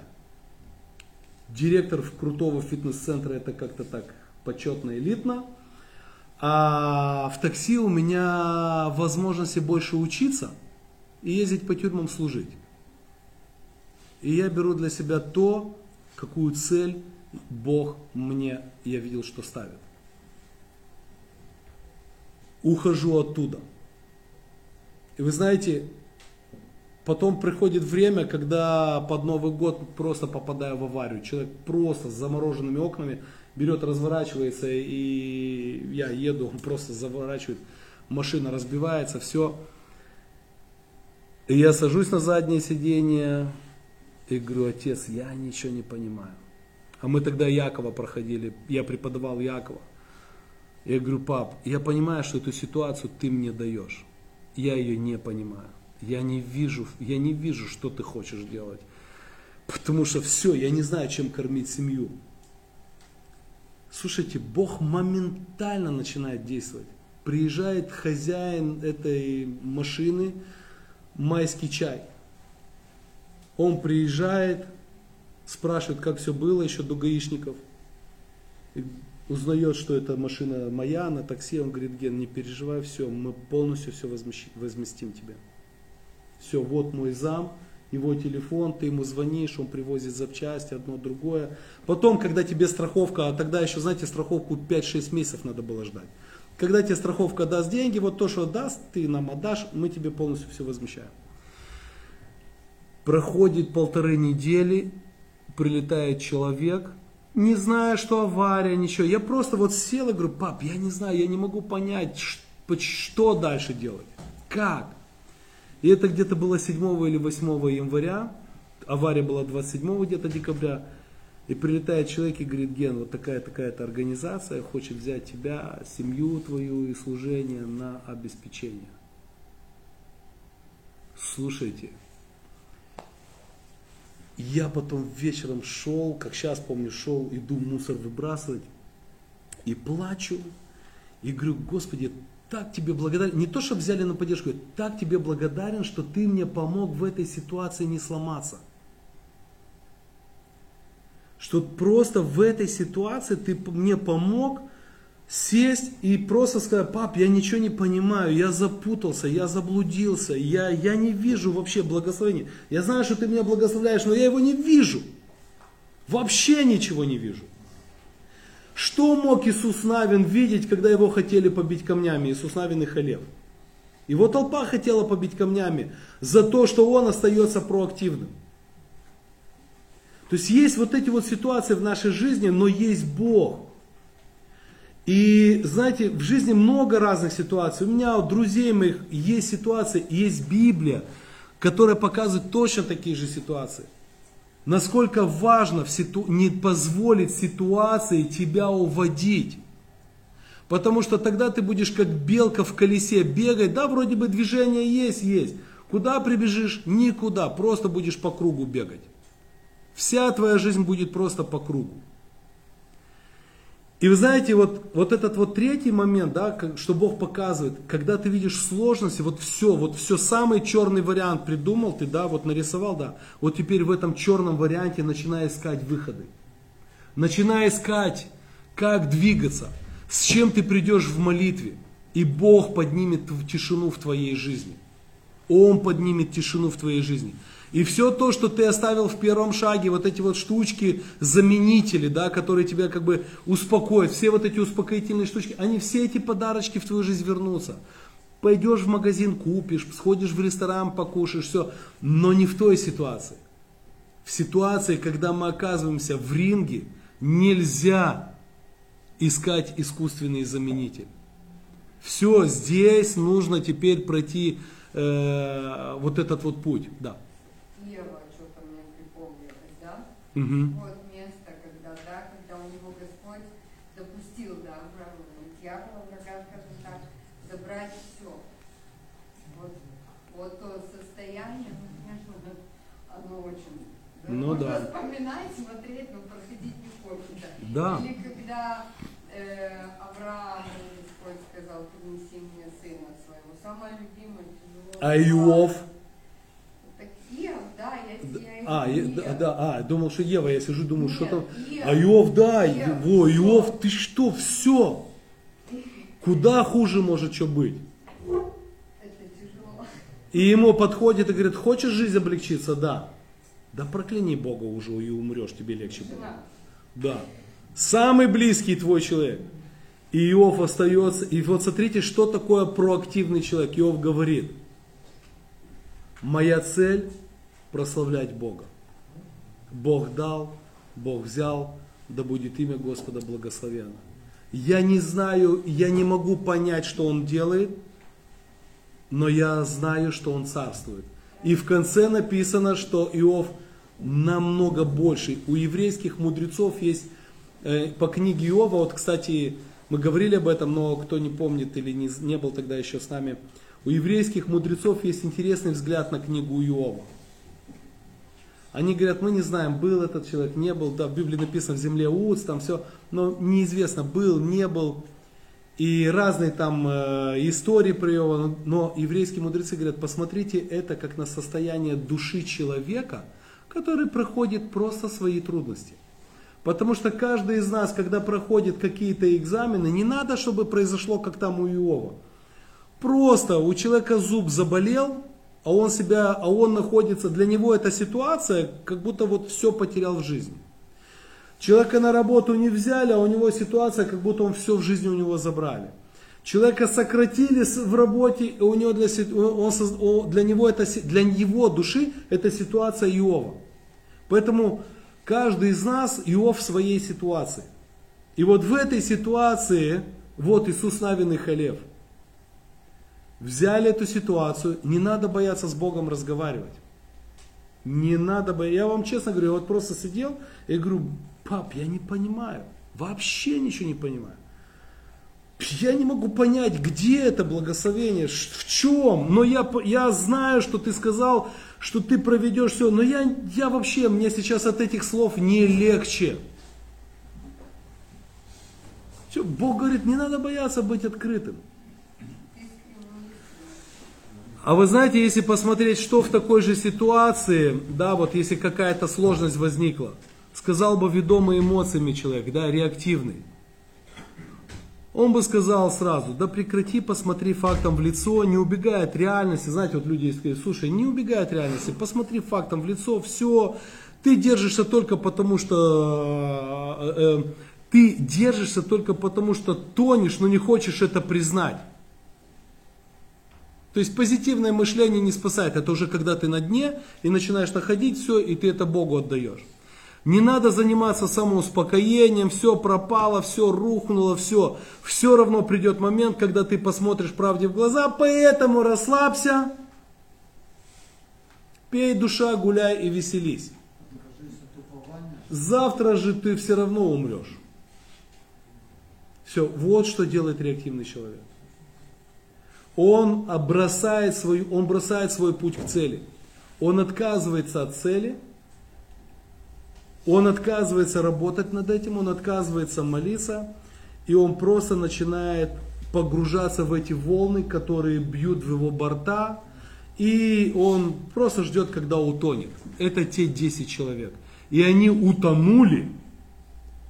директор крутого фитнес-центра это как-то так почетно, элитно. А в такси у меня возможности больше учиться и ездить по тюрьмам служить. И я беру для себя то, какую цель Бог мне, я видел, что ставит. Ухожу оттуда. И вы знаете, Потом приходит время, когда под Новый год просто попадаю в аварию. Человек просто с замороженными окнами берет, разворачивается, и я еду, он просто заворачивает, машина разбивается, все. И я сажусь на заднее сиденье и говорю, отец, я ничего не понимаю. А мы тогда Якова проходили, я преподавал Якова. Я говорю, пап, я понимаю, что эту ситуацию ты мне даешь. Я ее не понимаю. Я не вижу, я не вижу, что ты хочешь делать. Потому что все, я не знаю, чем кормить семью. Слушайте, Бог моментально начинает действовать. Приезжает хозяин этой машины, майский чай. Он приезжает, спрашивает, как все было еще до гаишников. И узнает, что это машина моя, на такси. Он говорит, Ген, не переживай, все, мы полностью все возместим тебе. Все, вот мой зам, его телефон, ты ему звонишь, он привозит запчасти, одно, другое. Потом, когда тебе страховка, а тогда еще, знаете, страховку 5-6 месяцев надо было ждать. Когда тебе страховка даст деньги, вот то, что даст, ты нам отдашь, мы тебе полностью все возмещаем. Проходит полторы недели, прилетает человек, не зная, что авария, ничего. Я просто вот сел и говорю, пап, я не знаю, я не могу понять, что дальше делать. Как? И это где-то было 7 или 8 января, авария была 27 где-то декабря. И прилетает человек и говорит, Ген, вот такая-такая-то организация хочет взять тебя, семью твою и служение на обеспечение. Слушайте, я потом вечером шел, как сейчас помню, шел, иду мусор выбрасывать и плачу. И говорю, Господи, так тебе благодарен. Не то, что взяли на поддержку, так тебе благодарен, что ты мне помог в этой ситуации не сломаться. Что просто в этой ситуации ты мне помог сесть и просто сказать, пап, я ничего не понимаю, я запутался, я заблудился, я, я не вижу вообще благословения. Я знаю, что ты меня благословляешь, но я его не вижу. Вообще ничего не вижу. Что мог Иисус Навин видеть, когда его хотели побить камнями, Иисус Навин и Халев? Его толпа хотела побить камнями за то, что он остается проактивным. То есть есть вот эти вот ситуации в нашей жизни, но есть Бог. И знаете, в жизни много разных ситуаций. У меня у друзей моих есть ситуации, есть Библия, которая показывает точно такие же ситуации. Насколько важно в ситу... не позволить ситуации тебя уводить. Потому что тогда ты будешь как белка в колесе бегать, да, вроде бы движение есть, есть. Куда прибежишь? Никуда, просто будешь по кругу бегать. Вся твоя жизнь будет просто по кругу. И вы знаете, вот, вот этот вот третий момент, да, что Бог показывает, когда ты видишь сложности, вот все, вот все, самый черный вариант придумал ты, да, вот нарисовал, да, вот теперь в этом черном варианте начинай искать выходы. Начинай искать, как двигаться, с чем ты придешь в молитве, и Бог поднимет тишину в твоей жизни. Он поднимет тишину в твоей жизни. И все то, что ты оставил в первом шаге, вот эти вот штучки, заменители, да, которые тебя как бы успокоят, все вот эти успокоительные штучки, они все эти подарочки в твою жизнь вернутся. Пойдешь в магазин, купишь, сходишь в ресторан, покушаешь, все, но не в той ситуации. В ситуации, когда мы оказываемся в ринге, нельзя искать искусственный заменитель. Все, здесь нужно теперь пройти э, вот этот вот путь. Да. Угу. Вот место, когда, да, когда у него Господь допустил, да, дьявола, врага, скажем так, забрать все. Вот, вот то состояние, ну, конечно, оно очень... Да, ну да. вспоминать, смотреть, но проходить не хочется. Да. Или когда э, Авраам, Господь сказал, принеси мне сына своего, самое любимое, тяжело. А Иов? А, я, да, да, а, думал, что Ева, я сижу, думаю, Нет, что там. Ева. А Иов, да, Ева. во, Иов, ты что, все. Куда хуже может что быть? И ему подходит и говорит, хочешь жизнь облегчиться? Да. Да прокляни Бога уже и умрешь, тебе легче будет. Да. Самый близкий твой человек. И Иов остается. И вот смотрите, что такое проактивный человек. Иов говорит, Моя цель прославлять Бога. Бог дал, Бог взял, да будет имя Господа благословенно. Я не знаю, я не могу понять, что Он делает, но я знаю, что Он царствует. И в конце написано, что Иов намного больше. У еврейских мудрецов есть э, по книге Иова, вот, кстати, мы говорили об этом, но кто не помнит или не, не был тогда еще с нами, у еврейских мудрецов есть интересный взгляд на книгу Иова. Они говорят, мы не знаем, был этот человек, не был, да, в Библии написано в земле Уц, там все, но неизвестно, был, не был. И разные там э, истории про Иова, но еврейские мудрецы говорят, посмотрите это как на состояние души человека, который проходит просто свои трудности. Потому что каждый из нас, когда проходит какие-то экзамены, не надо, чтобы произошло, как там у Иова. Просто у человека зуб заболел, а он себя, а он находится, для него эта ситуация, как будто вот все потерял в жизни. Человека на работу не взяли, а у него ситуация, как будто он все в жизни у него забрали. Человека сократили в работе, и у него для, он, для, него это, для его души это ситуация Иова. Поэтому каждый из нас Иов в своей ситуации. И вот в этой ситуации, вот Иисус Навин и Халев – взяли эту ситуацию, не надо бояться с Богом разговаривать. Не надо бояться. Я вам честно говорю, я вот просто сидел и говорю, пап, я не понимаю, вообще ничего не понимаю. Я не могу понять, где это благословение, в чем. Но я, я знаю, что ты сказал, что ты проведешь все. Но я, я вообще, мне сейчас от этих слов не легче. Все, Бог говорит, не надо бояться быть открытым. А вы знаете, если посмотреть, что в такой же ситуации, да, вот если какая-то сложность возникла, сказал бы ведомый эмоциями человек, да, реактивный, он бы сказал сразу, да прекрати, посмотри фактом в лицо, не убегай от реальности. Знаете, вот люди говорят, слушай, не убегай от реальности, посмотри фактом в лицо, все, ты держишься только потому, что э, э, ты держишься только потому, что тонешь, но не хочешь это признать. То есть позитивное мышление не спасает. Это уже когда ты на дне и начинаешь находить все, и ты это Богу отдаешь. Не надо заниматься самоуспокоением, все пропало, все рухнуло, все. Все равно придет момент, когда ты посмотришь правде в глаза, поэтому расслабься, пей душа, гуляй и веселись. Завтра же ты все равно умрешь. Все, вот что делает реактивный человек он бросает свой, он бросает свой путь к цели. Он отказывается от цели, он отказывается работать над этим, он отказывается молиться, и он просто начинает погружаться в эти волны, которые бьют в его борта, и он просто ждет, когда утонет. Это те 10 человек. И они утонули,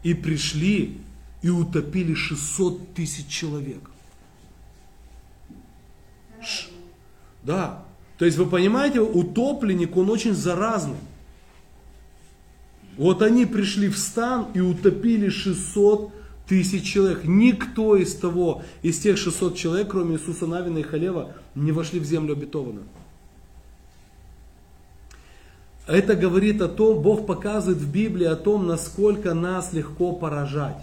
и пришли, и утопили 600 тысяч человек. Да. То есть вы понимаете, утопленник, он очень заразный. Вот они пришли в стан и утопили 600 тысяч человек. Никто из того, из тех 600 человек, кроме Иисуса Навина и Халева, не вошли в землю обетованную. Это говорит о том, Бог показывает в Библии о том, насколько нас легко поражать.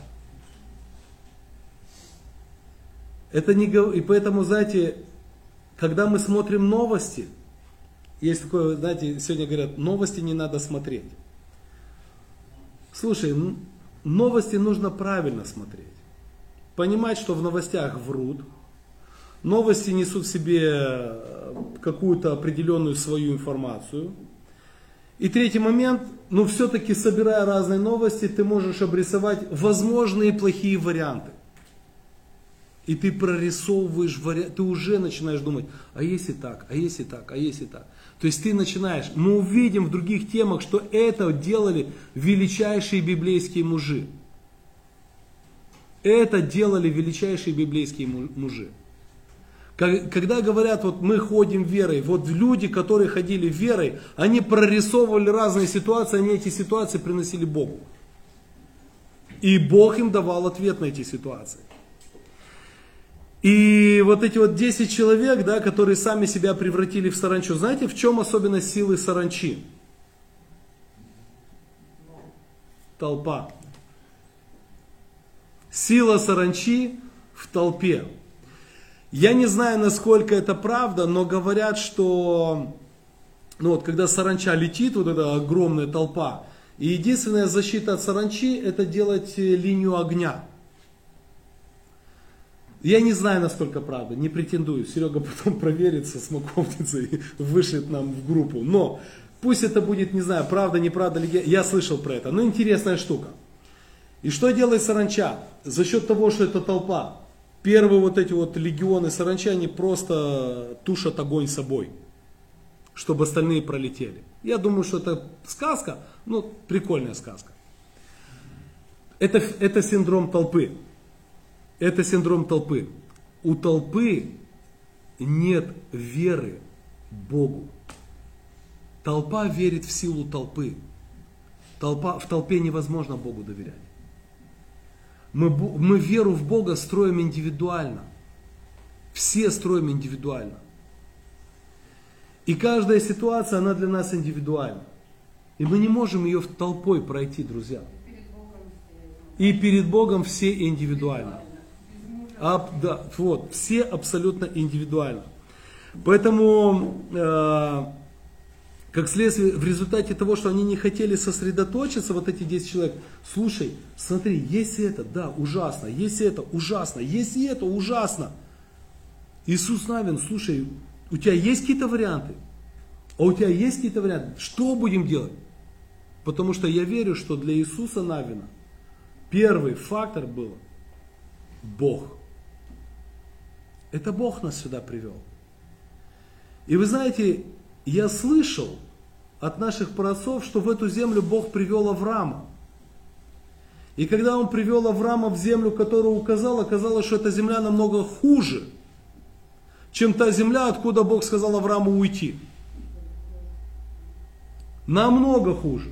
Это не, и поэтому, знаете, когда мы смотрим новости, есть такое, знаете, сегодня говорят, новости не надо смотреть. Слушай, новости нужно правильно смотреть. Понимать, что в новостях врут. Новости несут в себе э, какую-то определенную свою информацию. И третий момент, ну все-таки собирая разные новости, ты можешь обрисовать возможные плохие варианты. И ты прорисовываешь вариант, ты уже начинаешь думать, а если так, а если так, а если так. То есть ты начинаешь, мы увидим в других темах, что это делали величайшие библейские мужи. Это делали величайшие библейские мужи. Когда говорят, вот мы ходим верой, вот люди, которые ходили верой, они прорисовывали разные ситуации, они эти ситуации приносили Богу. И Бог им давал ответ на эти ситуации. И вот эти вот 10 человек, да, которые сами себя превратили в саранчу, знаете, в чем особенность силы саранчи? Толпа. Сила саранчи в толпе. Я не знаю, насколько это правда, но говорят, что ну вот, когда саранча летит, вот эта огромная толпа, и единственная защита от саранчи это делать э, линию огня. Я не знаю, насколько правда, не претендую. Серега потом проверит со смоковницей и вышлет нам в группу. Но пусть это будет, не знаю, правда, неправда, легенда. Я слышал про это. Но интересная штука. И что делает саранча? За счет того, что это толпа, первые вот эти вот легионы саранча, они просто тушат огонь собой, чтобы остальные пролетели. Я думаю, что это сказка, ну, прикольная сказка. Это, это синдром толпы. Это синдром толпы. У толпы нет веры Богу. Толпа верит в силу толпы. Толпа, в толпе невозможно Богу доверять. Мы, мы веру в Бога строим индивидуально. Все строим индивидуально. И каждая ситуация, она для нас индивидуальна. И мы не можем ее в толпой пройти, друзья. И перед Богом все индивидуально. А, да, вот, все абсолютно индивидуально. Поэтому, э, как следствие, в результате того, что они не хотели сосредоточиться, вот эти 10 человек, слушай, смотри, есть это, да, ужасно, есть это, ужасно, есть это, ужасно. Иисус Навин, слушай, у тебя есть какие-то варианты? А у тебя есть какие-то варианты? Что будем делать? Потому что я верю, что для Иисуса Навина первый фактор был Бог. Это Бог нас сюда привел. И вы знаете, я слышал от наших праотцов, что в эту землю Бог привел Авраама. И когда он привел Авраама в землю, которую указал, оказалось, что эта земля намного хуже, чем та земля, откуда Бог сказал Аврааму уйти. Намного хуже.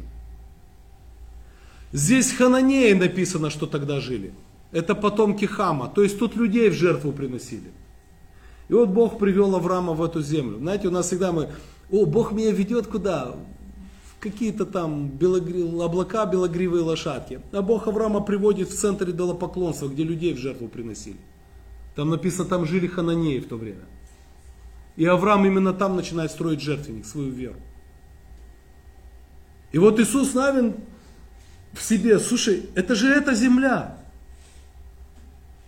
Здесь Хананеи написано, что тогда жили. Это потомки Хама. То есть тут людей в жертву приносили. И вот Бог привел Авраама в эту землю. Знаете, у нас всегда мы, о, Бог меня ведет куда? В какие-то там белогри... облака, белогривые лошадки. А Бог Авраама приводит в центр идолопоклонства, где людей в жертву приносили. Там написано, там жили хананеи в то время. И Авраам именно там начинает строить жертвенник, свою веру. И вот Иисус Навин в себе, слушай, это же эта земля.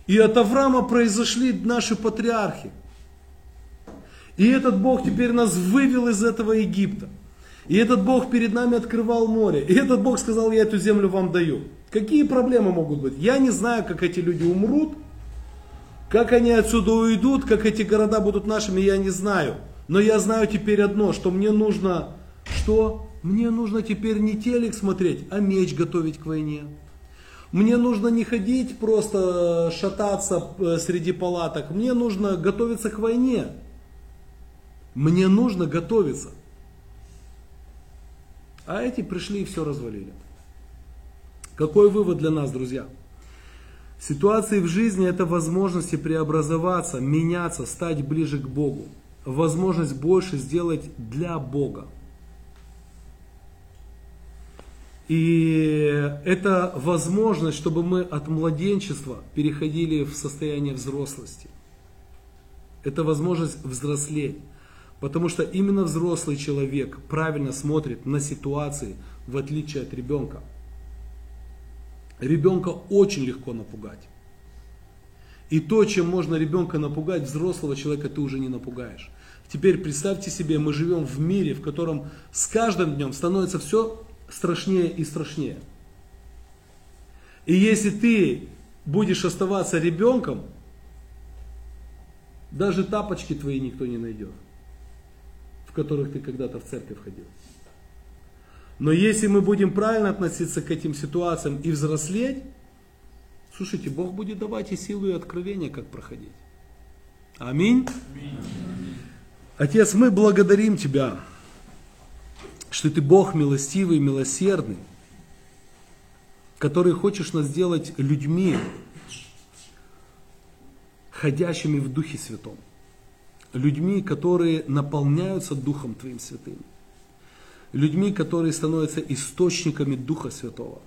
И от Авраама произошли наши патриархи. И этот Бог теперь нас вывел из этого Египта. И этот Бог перед нами открывал море. И этот Бог сказал, я эту землю вам даю. Какие проблемы могут быть? Я не знаю, как эти люди умрут, как они отсюда уйдут, как эти города будут нашими, я не знаю. Но я знаю теперь одно, что мне нужно, что? Мне нужно теперь не телек смотреть, а меч готовить к войне. Мне нужно не ходить просто шататься э, среди палаток. Мне нужно готовиться к войне. Мне нужно готовиться. А эти пришли и все развалили. Какой вывод для нас, друзья? Ситуации в жизни это возможности преобразоваться, меняться, стать ближе к Богу. Возможность больше сделать для Бога. И это возможность, чтобы мы от младенчества переходили в состояние взрослости. Это возможность взрослеть. Потому что именно взрослый человек правильно смотрит на ситуации, в отличие от ребенка. Ребенка очень легко напугать. И то, чем можно ребенка напугать, взрослого человека ты уже не напугаешь. Теперь представьте себе, мы живем в мире, в котором с каждым днем становится все страшнее и страшнее. И если ты будешь оставаться ребенком, даже тапочки твои никто не найдет в которых ты когда-то в церковь ходил. Но если мы будем правильно относиться к этим ситуациям и взрослеть, слушайте, Бог будет давать и силу, и откровение, как проходить. Аминь. Отец, мы благодарим Тебя, что Ты Бог милостивый милосердный, который хочешь нас сделать людьми, ходящими в Духе Святом, людьми, которые наполняются Духом Твоим Святым, людьми, которые становятся источниками Духа Святого.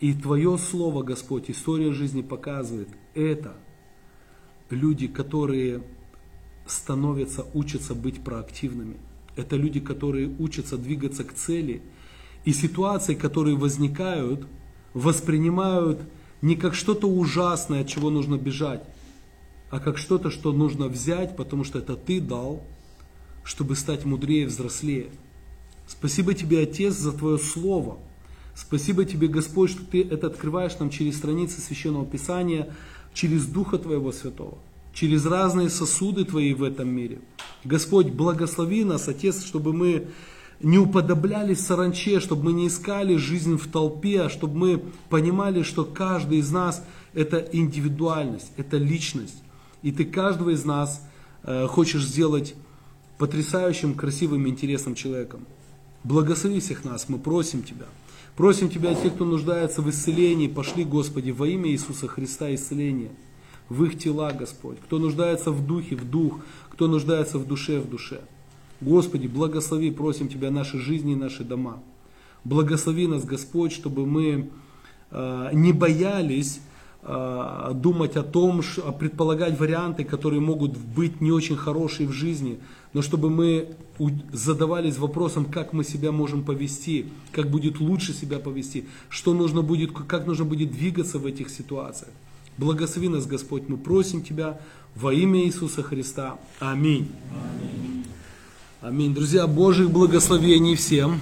И Твое Слово, Господь, история жизни показывает, это люди, которые становятся, учатся быть проактивными. Это люди, которые учатся двигаться к цели. И ситуации, которые возникают, воспринимают не как что-то ужасное, от чего нужно бежать, а как что-то, что нужно взять, потому что это ты дал, чтобы стать мудрее, взрослее. Спасибо тебе, Отец, за Твое Слово. Спасибо тебе, Господь, что Ты это открываешь нам через страницы Священного Писания, через Духа Твоего Святого, через разные сосуды Твои в этом мире. Господь, благослови нас, Отец, чтобы мы не уподоблялись саранче, чтобы мы не искали жизнь в толпе, а чтобы мы понимали, что каждый из нас это индивидуальность, это личность. И ты каждого из нас э, хочешь сделать потрясающим, красивым, интересным человеком. Благослови всех нас, мы просим Тебя. Просим Тебя, те, кто нуждается в исцелении, пошли, Господи, во имя Иисуса Христа исцеление в их тела, Господь. Кто нуждается в духе, в дух, кто нуждается в душе, в душе. Господи, благослови, просим Тебя, наши жизни и наши дома. Благослови нас, Господь, чтобы мы э, не боялись думать о том, ш- предполагать варианты, которые могут быть не очень хорошие в жизни, но чтобы мы задавались вопросом, как мы себя можем повести, как будет лучше себя повести, что нужно будет, как нужно будет двигаться в этих ситуациях. Благослови нас, Господь, мы просим Тебя во имя Иисуса Христа. Аминь. Аминь. Друзья, Божьих благословений всем.